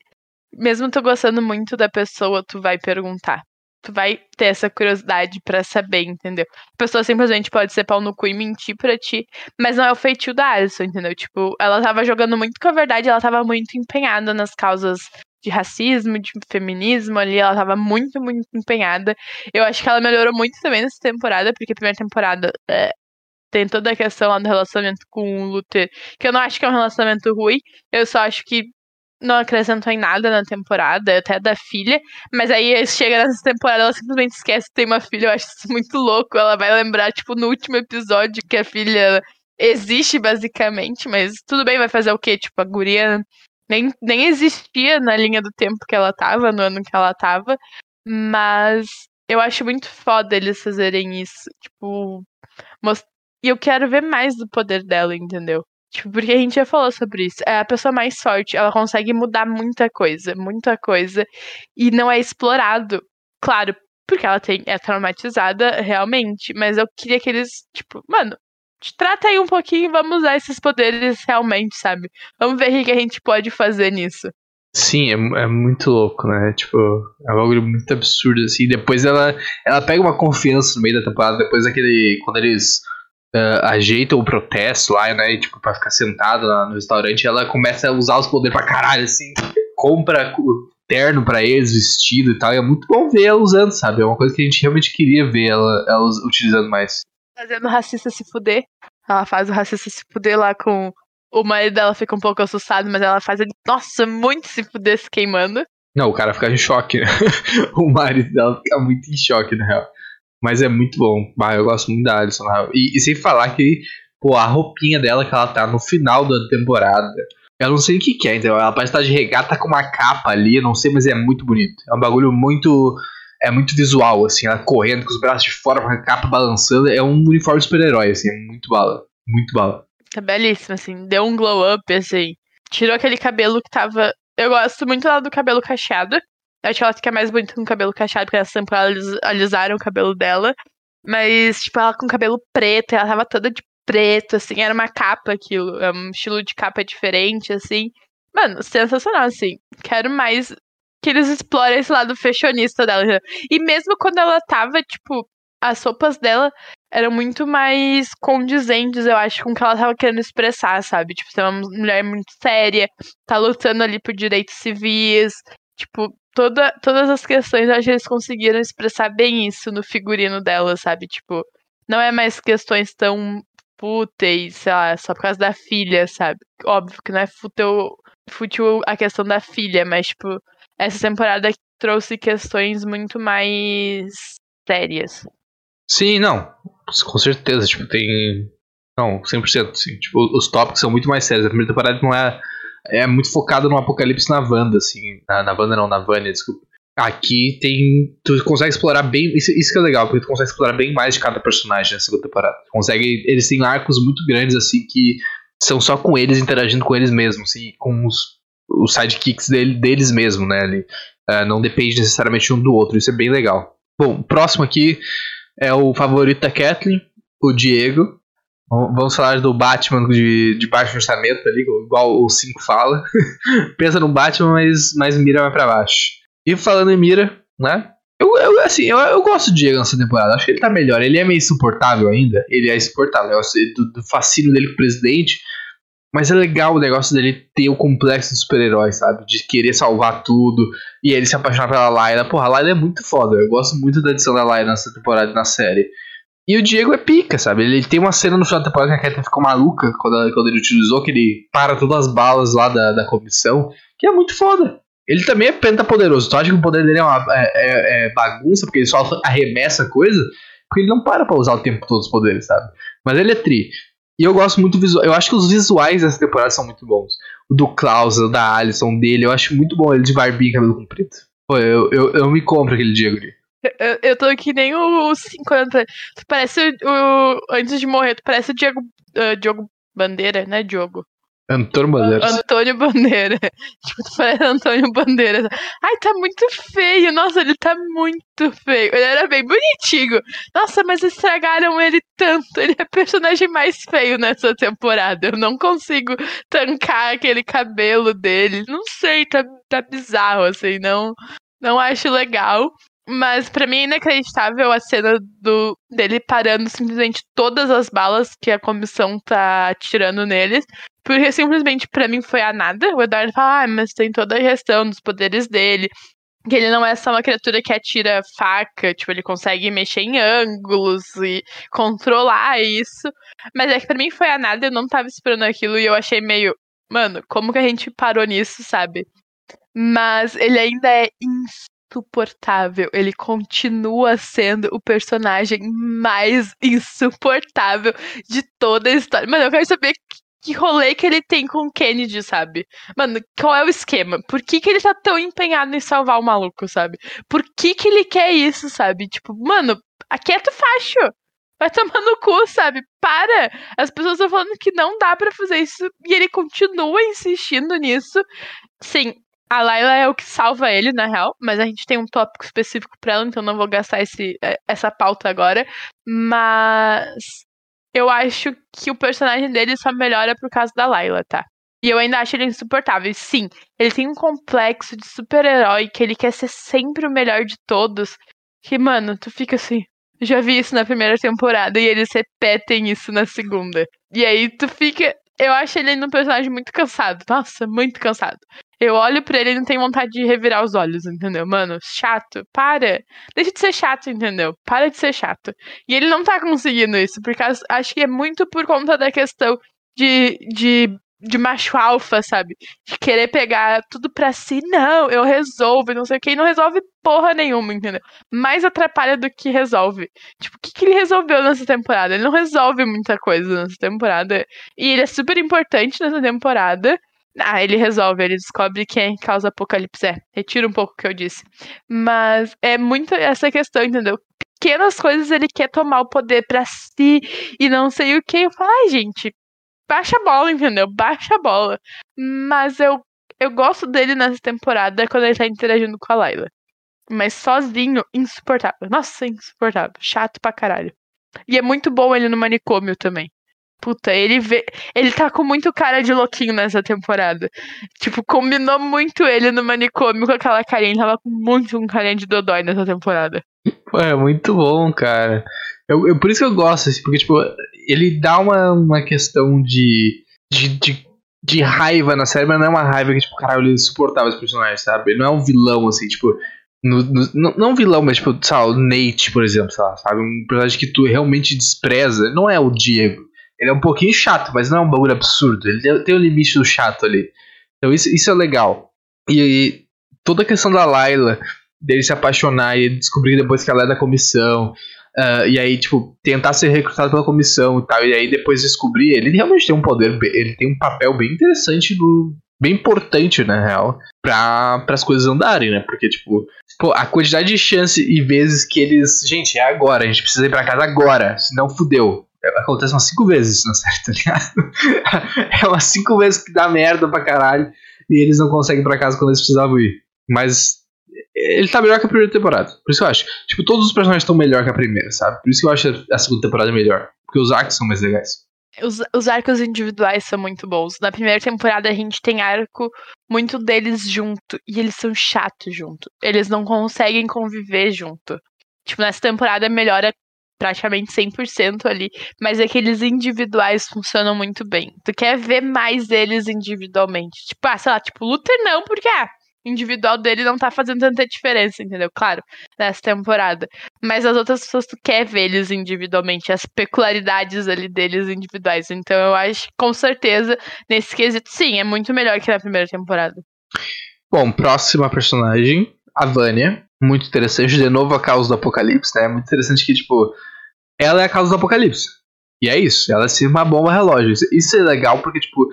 mesmo tu gostando muito da pessoa, tu vai perguntar. Tu vai ter essa curiosidade para saber, entendeu? A pessoa simplesmente pode ser pau no cu e mentir pra ti, mas não é o feitio da Alison, entendeu? Tipo, ela tava jogando muito com a verdade, ela tava muito empenhada nas causas de racismo, de feminismo ali, ela tava muito, muito empenhada. Eu acho que ela melhorou muito também nessa temporada, porque a primeira temporada é, tem toda a questão lá do relacionamento com o Luther, que eu não acho que é um relacionamento ruim, eu só acho que não acrescentou em nada na temporada, até da filha, mas aí chega nessa temporada, ela simplesmente esquece que tem uma filha, eu acho isso muito louco, ela vai lembrar, tipo, no último episódio que a filha existe, basicamente, mas tudo bem, vai fazer o quê? Tipo, a guria nem, nem existia na linha do tempo que ela tava, no ano que ela tava. Mas eu acho muito foda eles fazerem isso. Tipo, most... e eu quero ver mais do poder dela, entendeu? Tipo, porque a gente já falou sobre isso. É a pessoa mais forte, ela consegue mudar muita coisa, muita coisa. E não é explorado. Claro, porque ela tem, é traumatizada realmente. Mas eu queria que eles, tipo, mano, trata aí um pouquinho vamos usar esses poderes realmente, sabe? Vamos ver o que a gente pode fazer nisso. Sim, é, é muito louco, né? Tipo, é um bagulho muito absurdo, assim. Depois ela, ela pega uma confiança no meio da temporada, depois daquele. Quando eles uh, ajeita o protesto lá, né? Tipo, pra ficar sentado lá no restaurante, ela começa a usar os poderes pra caralho, assim. Compra terno para eles, vestido e tal. E é muito bom ver ela usando, sabe? É uma coisa que a gente realmente queria ver ela, ela utilizando mais. Fazendo o racista se fuder. Ela faz o racista se fuder lá com. O marido dela fica um pouco assustado, mas ela faz ele, nossa, muito se fuder se queimando. Não, o cara fica em choque, né? o marido dela fica muito em choque, na real. Mas é muito bom. Eu gosto muito da Alison. E, e sem falar que, pô, a roupinha dela que ela tá no final da temporada eu não sei o que, que é, então ela parece estar de regata com uma capa ali, não sei, mas é muito bonito. É um bagulho muito. É muito visual, assim, ela correndo com os braços de fora, com a capa balançando. É um uniforme super-herói, assim, é muito bala. Muito bala. É belíssimo, assim, deu um glow up, assim. Tirou aquele cabelo que tava. Eu gosto muito lá do cabelo cacheado. Eu acho que ela fica mais bonita com o cabelo cacheado, porque essa temporada eles alisaram o cabelo dela. Mas, tipo, ela com cabelo preto, ela tava toda de preto, assim, era uma capa aquilo, é um estilo de capa diferente, assim. Mano, sensacional, assim. Quero mais que eles explorem esse lado fashionista dela. E mesmo quando ela tava, tipo, as roupas dela eram muito mais condizentes, eu acho, com o que ela tava querendo expressar, sabe? Tipo, ser uma mulher muito séria, tá lutando ali por direitos civis, tipo, toda, todas as questões, acho que eles conseguiram expressar bem isso no figurino dela, sabe? Tipo, não é mais questões tão fúteis, sei lá, só por causa da filha, sabe? Óbvio que não é fútil, fútil a questão da filha, mas, tipo, essa temporada trouxe questões muito mais sérias. Sim, não. Com certeza, tipo, tem. Não, 100%, sim. Tipo, os tópicos são muito mais sérios. A primeira temporada não é. É muito focado no apocalipse na Wanda, assim. Na, na Wanda não, na Vânia, desculpa. Aqui tem. Tu consegue explorar bem. Isso, isso que é legal, porque tu consegue explorar bem mais de cada personagem na segunda temporada. Tu consegue. Eles têm arcos muito grandes, assim, que são só com eles interagindo com eles mesmos, e com os, os sidekicks dele, deles mesmo, né? Ali. Uh, não depende necessariamente um do outro. Isso é bem legal. Bom, próximo aqui é o favorito da Kathleen, o Diego. Vamos falar do Batman de, de baixo orçamento ali, igual o 5 fala. Pensa no Batman, mas, mas mira mais pra baixo. E falando em Mira, né? Eu, eu assim, eu, eu gosto do Diego nessa temporada. Acho que ele tá melhor. Ele é meio insuportável ainda. Ele é insuportável. Eu sei do, do fascínio dele com o presidente. Mas é legal o negócio dele ter o complexo de super-herói, sabe? De querer salvar tudo. E ele se apaixonar pela Layla. Porra, a Layla é muito foda. Eu gosto muito da edição da Layla nessa temporada na série. E o Diego é pica, sabe? Ele tem uma cena no final da temporada que a Kathleen ficou maluca quando, quando ele utilizou, que ele para todas as balas lá da, da comissão. Que é muito foda. Ele também é pentapoderoso. Tu acha que o poder dele é, uma, é, é, é bagunça, porque ele só arremessa coisa? Porque ele não para pra usar o tempo todo os poderes, sabe? Mas ele é tri. E eu gosto muito do visual. Eu acho que os visuais dessa temporada são muito bons. O do Klaus, o da Alison, dele. Eu acho muito bom ele de barbinha e cabelo comprido. Pô, eu, eu, eu me compro aquele Diego ali. Eu, eu tô que nem o 50. Tu parece o, o. Antes de morrer, tu parece o Diego. Uh, Diogo Bandeira, né, Diogo? Antônio Bandeira. Antônio Bandeira. tipo, tu parece Antônio Bandeira. Ai, tá muito feio. Nossa, ele tá muito feio. Ele era bem bonitinho. Nossa, mas estragaram ele tanto. Ele é o personagem mais feio nessa temporada. Eu não consigo tancar aquele cabelo dele. Não sei, tá, tá bizarro, assim. Não, não acho legal. Mas para mim é inacreditável a cena do dele parando simplesmente todas as balas que a comissão tá tirando neles. Porque simplesmente para mim foi a nada. O Eduardo fala, ah, mas tem toda a questão dos poderes dele. Que ele não é só uma criatura que atira faca, tipo, ele consegue mexer em ângulos e controlar isso. Mas é que pra mim foi a nada, eu não tava esperando aquilo e eu achei meio. Mano, como que a gente parou nisso, sabe? Mas ele ainda é insuportável. Ele continua sendo o personagem mais insuportável de toda a história. Mano, eu quero saber que rolê que ele tem com o Kennedy, sabe? Mano, qual é o esquema? Por que, que ele tá tão empenhado em salvar o maluco, sabe? Por que, que ele quer isso, sabe? Tipo, mano, aquieta o facho. Vai tomar no cu, sabe? Para! As pessoas estão falando que não dá para fazer isso e ele continua insistindo nisso. Sim, a Layla é o que salva ele, na real, mas a gente tem um tópico específico pra ela, então não vou gastar esse, é, essa pauta agora. Mas eu acho que o personagem dele só melhora por causa da Layla, tá? E eu ainda acho ele insuportável. E sim, ele tem um complexo de super-herói que ele quer ser sempre o melhor de todos. Que, mano, tu fica assim, já vi isso na primeira temporada e eles repetem isso na segunda. E aí tu fica. Eu acho ele um personagem muito cansado. Nossa, muito cansado. Eu olho pra ele e não tenho vontade de revirar os olhos, entendeu? Mano, chato. Para. Deixa de ser chato, entendeu? Para de ser chato. E ele não tá conseguindo isso, porque acho que é muito por conta da questão de, de de macho alfa, sabe? De querer pegar tudo pra si. Não, eu resolvo, não sei o que. E não resolve porra nenhuma, entendeu? Mais atrapalha do que resolve. Tipo, o que, que ele resolveu nessa temporada? Ele não resolve muita coisa nessa temporada. E ele é super importante nessa temporada. Ah, ele resolve, ele descobre quem causa apocalipse. É, retira um pouco o que eu disse. Mas é muito essa questão, entendeu? Pequenas coisas ele quer tomar o poder para si e não sei o que. Eu falo, ai, gente, baixa a bola, entendeu? Baixa a bola. Mas eu, eu gosto dele nessa temporada quando ele tá interagindo com a Layla. Mas sozinho, insuportável. Nossa, insuportável. Chato pra caralho. E é muito bom ele no manicômio também. Puta, ele vê. Ele tá com muito cara de louquinho nessa temporada. Tipo, combinou muito ele no manicômio com aquela carinha. Ele tava com muito um carinha de Dodói nessa temporada. É, muito bom, cara. Eu, eu, por isso que eu gosto, assim, porque, tipo, ele dá uma, uma questão de, de, de, de raiva na série, mas não é uma raiva que, tipo, caralho, ele suportava os personagens, sabe? Ele não é um vilão, assim, tipo. No, no, não, vilão, mas tipo, sei o Nate, por exemplo, sabe? Um personagem que tu realmente despreza. Não é o Diego. Ele é um pouquinho chato, mas não é um bagulho absurdo. Ele tem o limite do chato ali. Então isso, isso é legal. E, e toda a questão da Layla, dele se apaixonar e descobrir depois que ela é da comissão. Uh, e aí, tipo, tentar ser recrutado pela comissão e tal. E aí depois descobrir, ele realmente tem um poder, ele tem um papel bem interessante no. Bem importante, na real, para as coisas andarem, né? Porque, tipo, pô, a quantidade de chance e vezes que eles. Gente, é agora, a gente precisa ir pra casa agora, senão fudeu. Acontece umas cinco vezes na série, tá ligado? é umas cinco vezes que dá merda pra caralho e eles não conseguem pra casa quando eles precisavam ir. Mas ele tá melhor que a primeira temporada. Por isso que eu acho. Tipo, todos os personagens estão melhor que a primeira, sabe? Por isso que eu acho a segunda temporada melhor. Porque os arcos são mais legais. Os, os arcos individuais são muito bons. Na primeira temporada a gente tem arco muito deles junto. E eles são chatos junto. Eles não conseguem conviver junto. Tipo, nessa temporada melhora praticamente 100% ali. Mas aqueles individuais funcionam muito bem. Tu quer ver mais eles individualmente. Tipo, ah, sei lá, tipo, Luther não, porque ah, individual dele não tá fazendo tanta diferença, entendeu? Claro, nessa temporada. Mas as outras pessoas tu quer ver eles individualmente, as peculiaridades ali deles individuais. Então eu acho que com certeza, nesse quesito, sim, é muito melhor que na primeira temporada. Bom, próxima personagem, a Vânia. Muito interessante, de novo a causa do apocalipse, né? É muito interessante que, tipo, ela é a causa do apocalipse. E é isso, ela é uma bomba relógio. Isso é legal porque, tipo,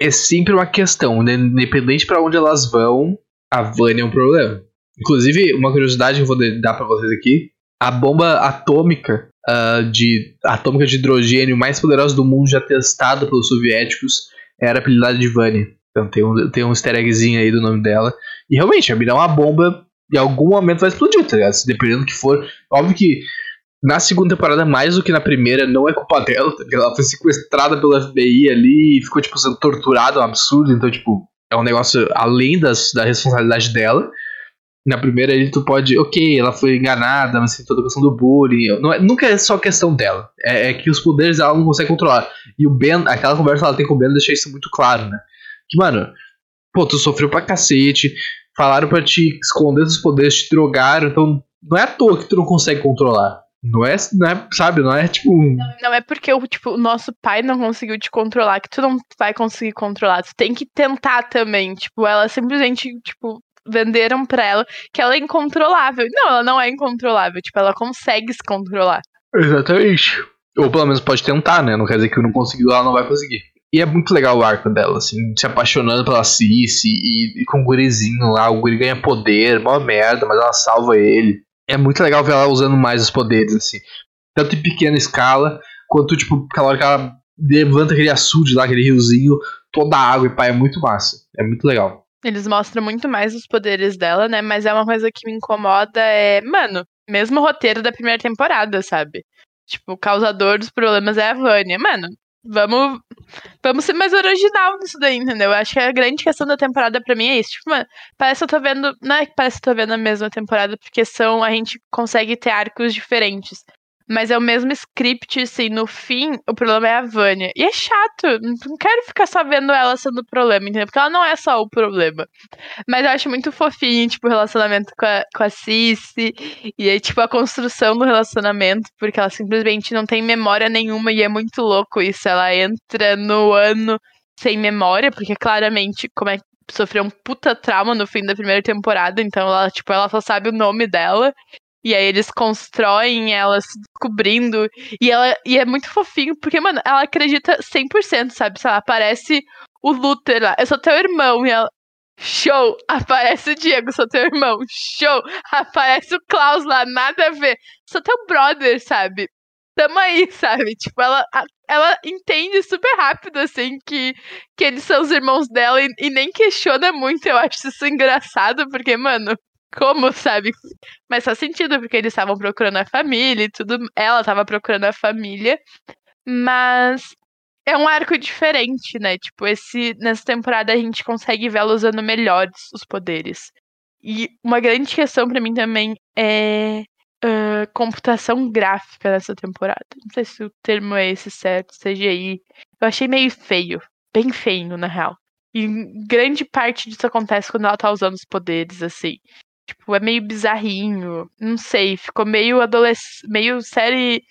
é sempre uma questão, né? independente para onde elas vão, a Vânia é um problema. Inclusive, uma curiosidade que eu vou dar para vocês aqui: a bomba atômica uh, de atômica de hidrogênio mais poderosa do mundo já testada pelos soviéticos era apelidada de Vânia. Então tem um, tem um easter eggzinho aí do nome dela. E realmente, a mina é uma bomba em algum momento vai explodir, tá ligado? Dependendo do que for. Óbvio que na segunda temporada, mais do que na primeira, não é culpa dela, tá Ela foi sequestrada pelo FBI ali e ficou, tipo, sendo torturada, um absurdo. Então, tipo, é um negócio além das, da responsabilidade dela. Na primeira ele tu pode, ok, ela foi enganada, mas tem toda a questão do bullying. Não é, nunca é só questão dela. É, é, que os poderes ela não consegue controlar. E o Ben, aquela conversa que ela tem com o Ben deixa isso muito claro, né? Que, mano, pô, tu sofreu pra cacete, falaram pra te esconder os poderes, te drogaram, então não é à toa que tu não consegue controlar. Não é, não é, sabe, não é tipo. Não, não é porque o, tipo, o nosso pai não conseguiu te controlar que tu não vai conseguir controlar. Tu tem que tentar também. Tipo, ela simplesmente, tipo, venderam pra ela que ela é incontrolável. Não, ela não é incontrolável. Tipo, ela consegue se controlar. Exatamente. Ou pelo menos pode tentar, né? Não quer dizer que não conseguiu, ela não vai conseguir. E é muito legal o arco dela, assim, se apaixonando pela Cici e, e com o gurizinho lá. O guri ganha poder, mó merda, mas ela salva ele é muito legal ver ela usando mais os poderes, assim. Tanto em pequena escala, quanto, tipo, aquela hora que ela levanta aquele açude lá, aquele riozinho, toda a água e pá, é muito massa. É muito legal. Eles mostram muito mais os poderes dela, né? Mas é uma coisa que me incomoda, é, mano, mesmo roteiro da primeira temporada, sabe? Tipo, o causador dos problemas é a Vânia. Mano, Vamos, vamos ser mais original nisso daí, entendeu? Eu acho que a grande questão da temporada para mim é isso. Tipo, mano, parece que eu tô vendo. Não é que parece que eu tô vendo a mesma temporada, porque são. A gente consegue ter arcos diferentes. Mas é o mesmo script, assim, no fim, o problema é a Vânia. E é chato, não quero ficar só vendo ela sendo o problema, entendeu? Porque ela não é só o problema. Mas eu acho muito fofinho, tipo, o relacionamento com a, com a Cici. E aí, tipo, a construção do relacionamento, porque ela simplesmente não tem memória nenhuma e é muito louco isso. Ela entra no ano sem memória, porque claramente, como é sofreu um puta trauma no fim da primeira temporada, então ela, tipo, ela só sabe o nome dela. E aí eles constroem ela se descobrindo. E ela e é muito fofinho, porque, mano, ela acredita 100%, sabe? Se ela aparece o Luther lá, eu sou teu irmão. E ela, show! Aparece o Diego, sou teu irmão. Show! Aparece o Klaus lá, nada a ver. Sou teu brother, sabe? Tamo aí, sabe? Tipo, ela, ela entende super rápido, assim, que, que eles são os irmãos dela e, e nem questiona muito. Eu acho isso engraçado, porque, mano, como, sabe? Mas faz sentido, porque eles estavam procurando a família e tudo. Ela estava procurando a família. Mas é um arco diferente, né? Tipo, esse, nessa temporada a gente consegue vê-la usando melhores os poderes. E uma grande questão para mim também é uh, computação gráfica nessa temporada. Não sei se o termo é esse certo, CGI. Eu achei meio feio. Bem feio, na real. E grande parte disso acontece quando ela tá usando os poderes, assim. Tipo, é meio bizarrinho. Não sei, ficou meio adolescente. meio série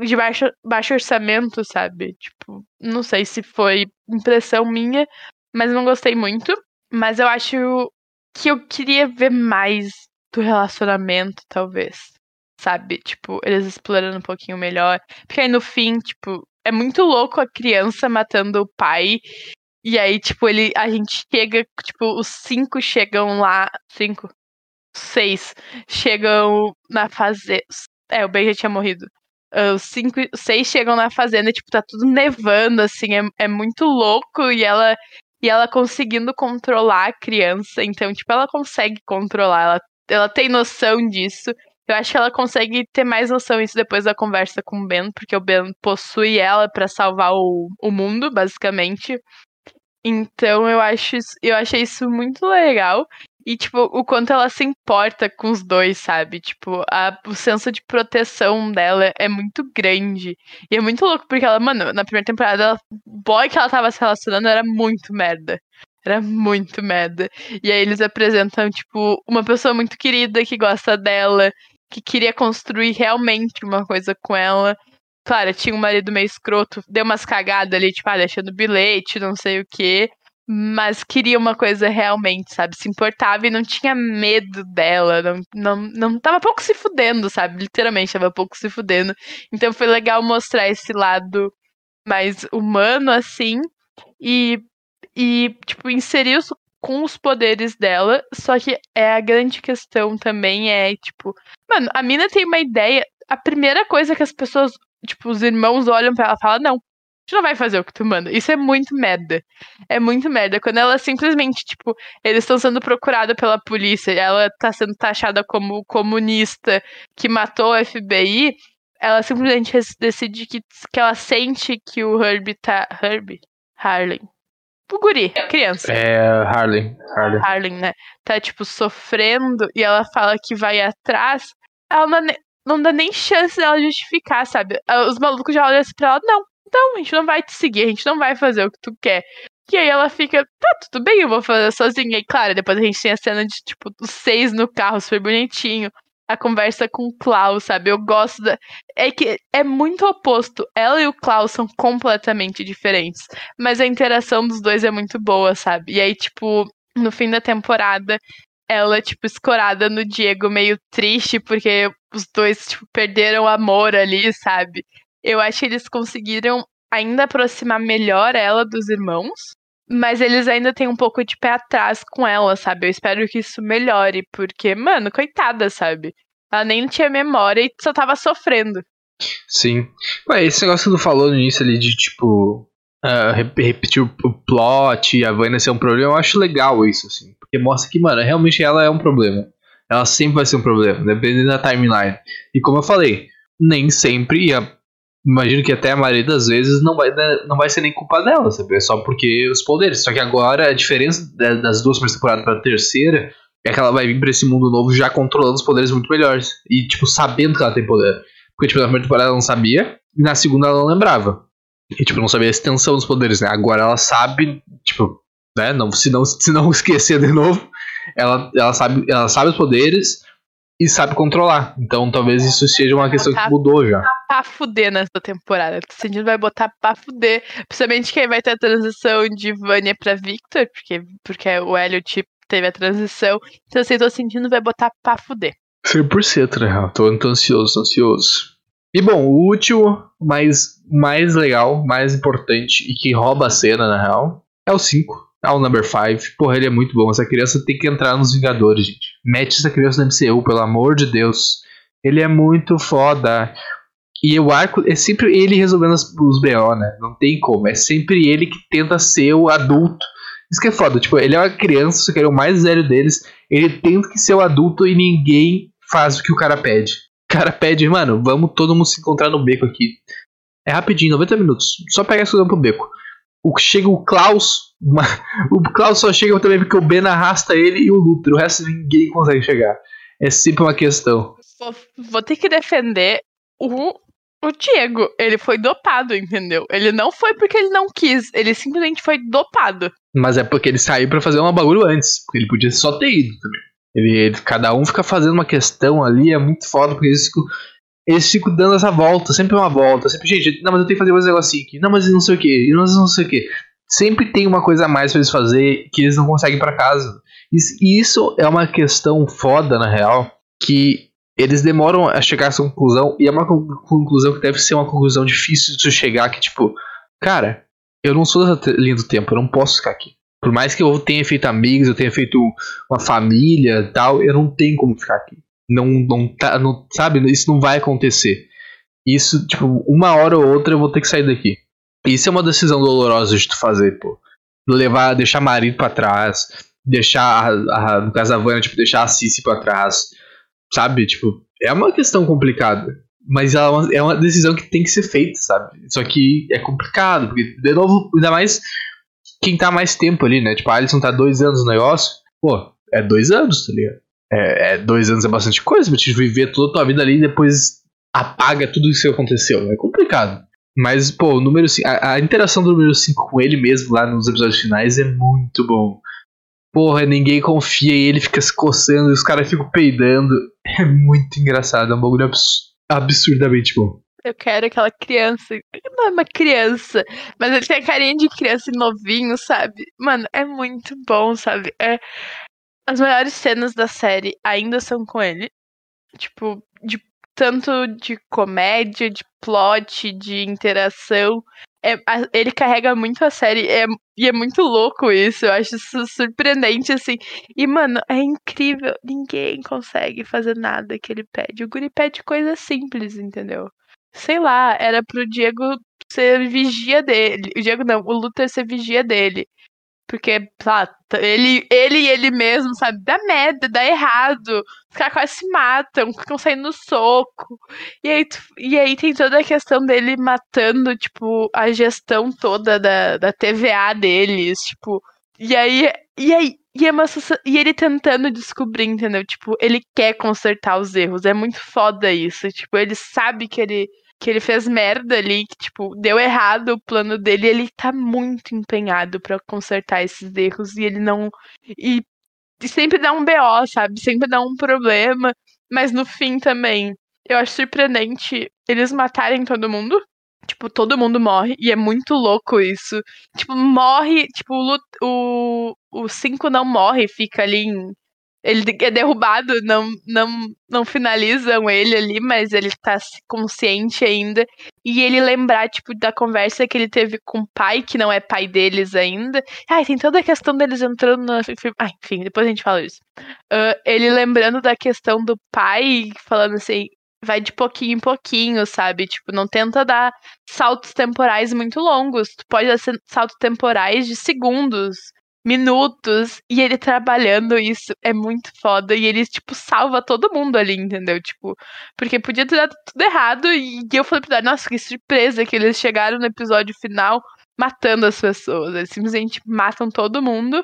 de baixo, baixo orçamento, sabe? Tipo, não sei se foi impressão minha, mas não gostei muito. Mas eu acho que eu queria ver mais do relacionamento, talvez. Sabe? Tipo, eles explorando um pouquinho melhor. Porque aí no fim, tipo, é muito louco a criança matando o pai. E aí, tipo, ele, a gente chega, tipo, os cinco chegam lá. Cinco? Seis chegam na fazenda. É, o Ben já tinha morrido. Uh, os cinco, seis chegam na fazenda, tipo, tá tudo nevando, assim, é, é muito louco e ela e ela conseguindo controlar a criança. Então, tipo, ela consegue controlar, ela, ela tem noção disso. Eu acho que ela consegue ter mais noção disso depois da conversa com o Ben, porque o Ben possui ela para salvar o, o mundo, basicamente. Então eu acho eu achei isso muito legal. E, tipo, o quanto ela se importa com os dois, sabe? Tipo, a, o senso de proteção dela é muito grande. E é muito louco, porque ela, mano, na primeira temporada, ela, o boy que ela tava se relacionando era muito merda. Era muito merda. E aí eles apresentam, tipo, uma pessoa muito querida que gosta dela, que queria construir realmente uma coisa com ela. Claro, tinha um marido meio escroto, deu umas cagadas ali, tipo, ah, deixando bilhete, não sei o quê mas queria uma coisa realmente, sabe? Se importava e não tinha medo dela, não, não, não tava pouco se fudendo, sabe? Literalmente, tava pouco se fudendo. Então foi legal mostrar esse lado mais humano, assim, e, e tipo, inserir os, com os poderes dela, só que é a grande questão também é, tipo, mano, a mina tem uma ideia, a primeira coisa que as pessoas, tipo, os irmãos olham para ela e falam, não, gente não vai fazer o que tu manda. Isso é muito merda. É muito merda. Quando ela simplesmente, tipo, eles estão sendo procurados pela polícia, ela tá sendo taxada como comunista que matou o FBI, ela simplesmente decide que, que ela sente que o Herbie tá. Herbie? Harley. O guri, criança. É. Harley. Harley, né? Tá, tipo, sofrendo e ela fala que vai atrás. Ela não, não dá nem chance dela justificar, sabe? Os malucos já olham assim pra ela, não, então, a gente não vai te seguir, a gente não vai fazer o que tu quer. E aí ela fica, tá, tudo bem, eu vou fazer sozinha. E claro, depois a gente tem a cena de, tipo, os seis no carro, super bonitinho. A conversa com o Klaus, sabe? Eu gosto da. É que é muito oposto. Ela e o Klaus são completamente diferentes. Mas a interação dos dois é muito boa, sabe? E aí, tipo, no fim da temporada, ela, tipo, escorada no Diego, meio triste, porque os dois, tipo, perderam o amor ali, sabe? Eu acho que eles conseguiram ainda aproximar melhor ela dos irmãos, mas eles ainda têm um pouco de pé atrás com ela, sabe? Eu espero que isso melhore, porque, mano, coitada, sabe? Ela nem tinha memória e só tava sofrendo. Sim. Ué, esse negócio que tu falou no início ali de, tipo, uh, repetir o plot e a Vânia ser um problema, eu acho legal isso, assim. Porque mostra que, mano, realmente ela é um problema. Ela sempre vai ser um problema, dependendo da timeline. E como eu falei, nem sempre, e a imagino que até a maioria das vezes não vai, não vai ser nem culpa dela, sabe? É só porque os poderes. Só que agora a diferença das duas primeiras temporadas pra terceira é que ela vai vir pra esse mundo novo já controlando os poderes muito melhores. E, tipo, sabendo que ela tem poder. Porque, tipo, na primeira temporada ela não sabia, e na segunda ela não lembrava. E, tipo, não sabia a extensão dos poderes, né? Agora ela sabe, tipo, né? Não, se, não, se não esquecer de novo, ela, ela, sabe, ela sabe os poderes e sabe controlar. Então talvez isso seja uma questão que mudou já. Pra fuder nessa temporada. Tô sentindo vai botar pra fuder. Principalmente que vai ter a transição de Vânia pra Victor, porque, porque o Elliot teve a transição. Então assim, tô sentindo vai botar pra fuder. 100%, né? Tô, tô ansioso, tô ansioso. E bom, o último, mais, mais legal, mais importante e que rouba a cena, na real, é o 5. É o number 5. Porra, ele é muito bom. Essa criança tem que entrar nos Vingadores, gente. Mete essa criança no MCU, pelo amor de Deus. Ele é muito foda. E o arco é sempre ele resolvendo os, BO, né? Não tem como. É sempre ele que tenta ser o adulto. Isso que é foda. Tipo, ele é uma criança, só que ele é o mais velho deles. Ele tenta que ser o adulto e ninguém faz o que o cara pede. O cara pede, mano, vamos todo mundo se encontrar no beco aqui. É rapidinho, 90 minutos. Só pega essa pro beco. O, chega o Klaus. O Klaus só chega também porque o Ben arrasta ele e o Luthor. O resto ninguém consegue chegar. É sempre uma questão. Vou, vou ter que defender o, o Diego. Ele foi dopado, entendeu? Ele não foi porque ele não quis. Ele simplesmente foi dopado. Mas é porque ele saiu para fazer um bagulho antes. Porque ele podia só ter ido também. Ele, ele, cada um fica fazendo uma questão ali, é muito foda, porque ficam, eles ficam dando essa volta, sempre uma volta, sempre, gente, não, mas eu tenho que fazer mais um negocinho aqui, não, mas não sei o que, não, não sei o que. Sempre tem uma coisa a mais pra eles fazer que eles não conseguem para casa. E isso é uma questão foda, na real, que eles demoram a chegar a essa conclusão, e é uma conclusão que deve ser uma conclusão difícil de chegar, que tipo, cara, eu não sou dessa linha do tempo, eu não posso ficar aqui. Por mais que eu tenha feito amigos, eu tenha feito uma família tal, eu não tenho como ficar aqui. Não, não tá, não, sabe? Isso não vai acontecer. Isso, tipo, uma hora ou outra eu vou ter que sair daqui. Isso é uma decisão dolorosa de tu fazer, pô. Levar, deixar marido para trás, deixar, a, a, no caso da Vânia, tipo, deixar a Cici pra trás, sabe? Tipo, é uma questão complicada. Mas ela é uma, é uma decisão que tem que ser feita, sabe? Só que é complicado, porque, de novo, ainda mais quem tá mais tempo ali, né? Tipo, a Alison tá dois anos no negócio, pô, é dois anos, tá ligado? É, é, dois anos é bastante coisa pra te viver toda a tua vida ali e depois apaga tudo isso que aconteceu. É complicado. Mas, pô, o número 5. A, a, interação do número 5 com ele mesmo lá nos episódios finais é muito bom. Porra, ninguém confia e ele fica se coçando e os caras ficam peidando. É muito engraçado, é um bagulho abs absurdamente bom. Eu quero aquela criança. Não é uma criança, mas ele tem a carinha de criança novinho, sabe? Mano, é muito bom, sabe? É... As melhores cenas da série ainda são com ele. Tipo, de tanto de comédia, de plot, de interação. É, a, ele carrega muito a série é, e é muito louco isso. Eu acho isso surpreendente, assim. E, mano, é incrível. Ninguém consegue fazer nada que ele pede. O Guri pede coisa simples, entendeu? sei lá, era pro Diego ser vigia dele. O Diego não, o Luther ser vigia dele. Porque, lá, ele, ele ele mesmo, sabe, dá merda, dá errado. Os caras quase se matam, ficam saindo no soco. E aí, e aí tem toda a questão dele matando, tipo, a gestão toda da, da TVA deles, tipo. E aí, e aí, e, é uma, e ele tentando descobrir, entendeu? Tipo, ele quer consertar os erros. É muito foda isso. Tipo, ele sabe que ele que ele fez merda ali, que, tipo, deu errado o plano dele, ele tá muito empenhado para consertar esses erros e ele não. E, e, sempre dá um BO, sabe? Sempre dá um problema, mas no fim também. Eu acho surpreendente eles matarem todo mundo. Tipo, todo mundo morre, e é muito louco isso. Tipo, morre, tipo, o 5 o, o cinco não morre, fica ali em ele é derrubado, não, não, não finalizam ele ali, mas ele tá consciente ainda. E ele lembrar, tipo, da conversa que ele teve com o pai, que não é pai deles ainda. Ai, tem toda a questão deles entrando no. Ah, enfim, depois a gente fala isso. Uh, ele lembrando da questão do pai, falando assim, vai de pouquinho em pouquinho, sabe? Tipo, não tenta dar saltos temporais muito longos. Tu pode dar saltos temporais de segundos minutos e ele trabalhando isso é muito foda e ele tipo salva todo mundo ali, entendeu? Tipo, porque podia ter dado tudo errado e eu falei pra ele, nossa, que surpresa que eles chegaram no episódio final matando as pessoas. Eles simplesmente matam todo mundo.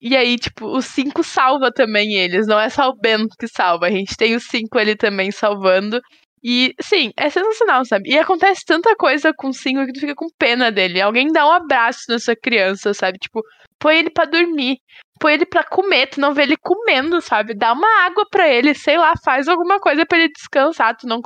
E aí, tipo, os cinco salva também eles. Não é só o Ben que salva. A gente tem os cinco ali também salvando. E, sim, é sensacional, sabe? E acontece tanta coisa com o Singo que tu fica com pena dele. Alguém dá um abraço nessa criança, sabe? Tipo, põe ele para dormir, põe ele para comer, tu não vê ele comendo, sabe? Dá uma água para ele, sei lá, faz alguma coisa para ele descansar, tu não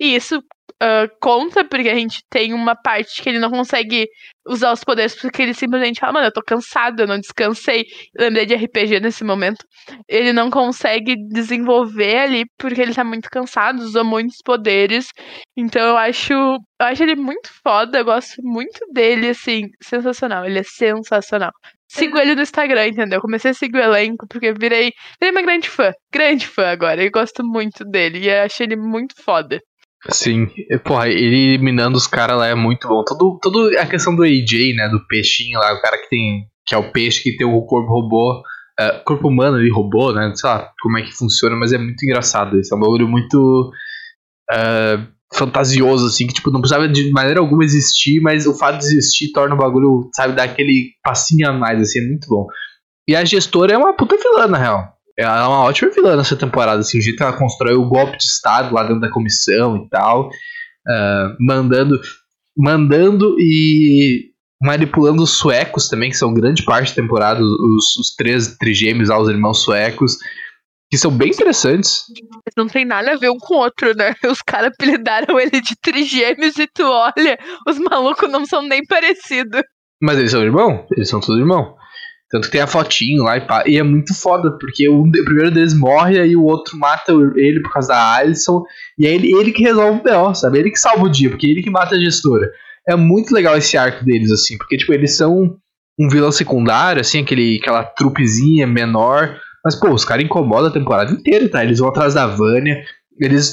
E isso uh, conta, porque a gente tem uma parte que ele não consegue usar os poderes, porque ele simplesmente fala, mano, eu tô cansado, eu não descansei. lembrei de RPG nesse momento. Ele não consegue desenvolver ali, porque ele tá muito cansado, usou muitos poderes. Então eu acho. Eu acho ele muito foda, eu gosto muito dele, assim, sensacional. Ele é sensacional. Sigo ele no Instagram, entendeu? Comecei a seguir o elenco porque virei, virei uma grande fã. Grande fã agora. Eu gosto muito dele e achei ele muito foda. Sim, porra, ele eliminando os caras lá é muito bom. Todo, toda a questão do AJ, né? Do peixinho lá, o cara que tem. que é o peixe que tem o corpo robô. Uh, corpo humano e robô, né? Sei lá como é que funciona, mas é muito engraçado. Isso é um bagulho muito. Uh, fantasioso, assim, que tipo, não precisava de maneira alguma existir, mas o fato de existir torna o bagulho, sabe, dar aquele passinho a mais, assim, é muito bom. E a gestora é uma puta vilã, na real. Ela é uma ótima vilã nessa temporada, assim, o jeito que ela constrói o golpe de Estado lá dentro da comissão e tal, uh, mandando, mandando e manipulando os suecos também, que são grande parte da temporada, os, os três trigêmeos lá, os irmãos suecos, que são bem interessantes. Não tem nada a ver um com o outro, né? Os caras apelidaram ele de trigêmeos e tu olha, os malucos não são nem parecidos. Mas eles são irmão? Eles são todos irmão. Tanto que tem a fotinho lá e pá. E é muito foda, porque o, primeiro deles morre, aí o outro mata ele por causa da Alison. E é ele, ele que resolve o B.O., sabe? Ele que salva o dia, porque ele que mata a gestora. É muito legal esse arco deles, assim, porque, tipo, eles são um vilão secundário, assim, aquele, aquela trupezinha menor. Mas, pô, os caras incomodam a temporada inteira, tá? Eles vão atrás da Vânia, eles,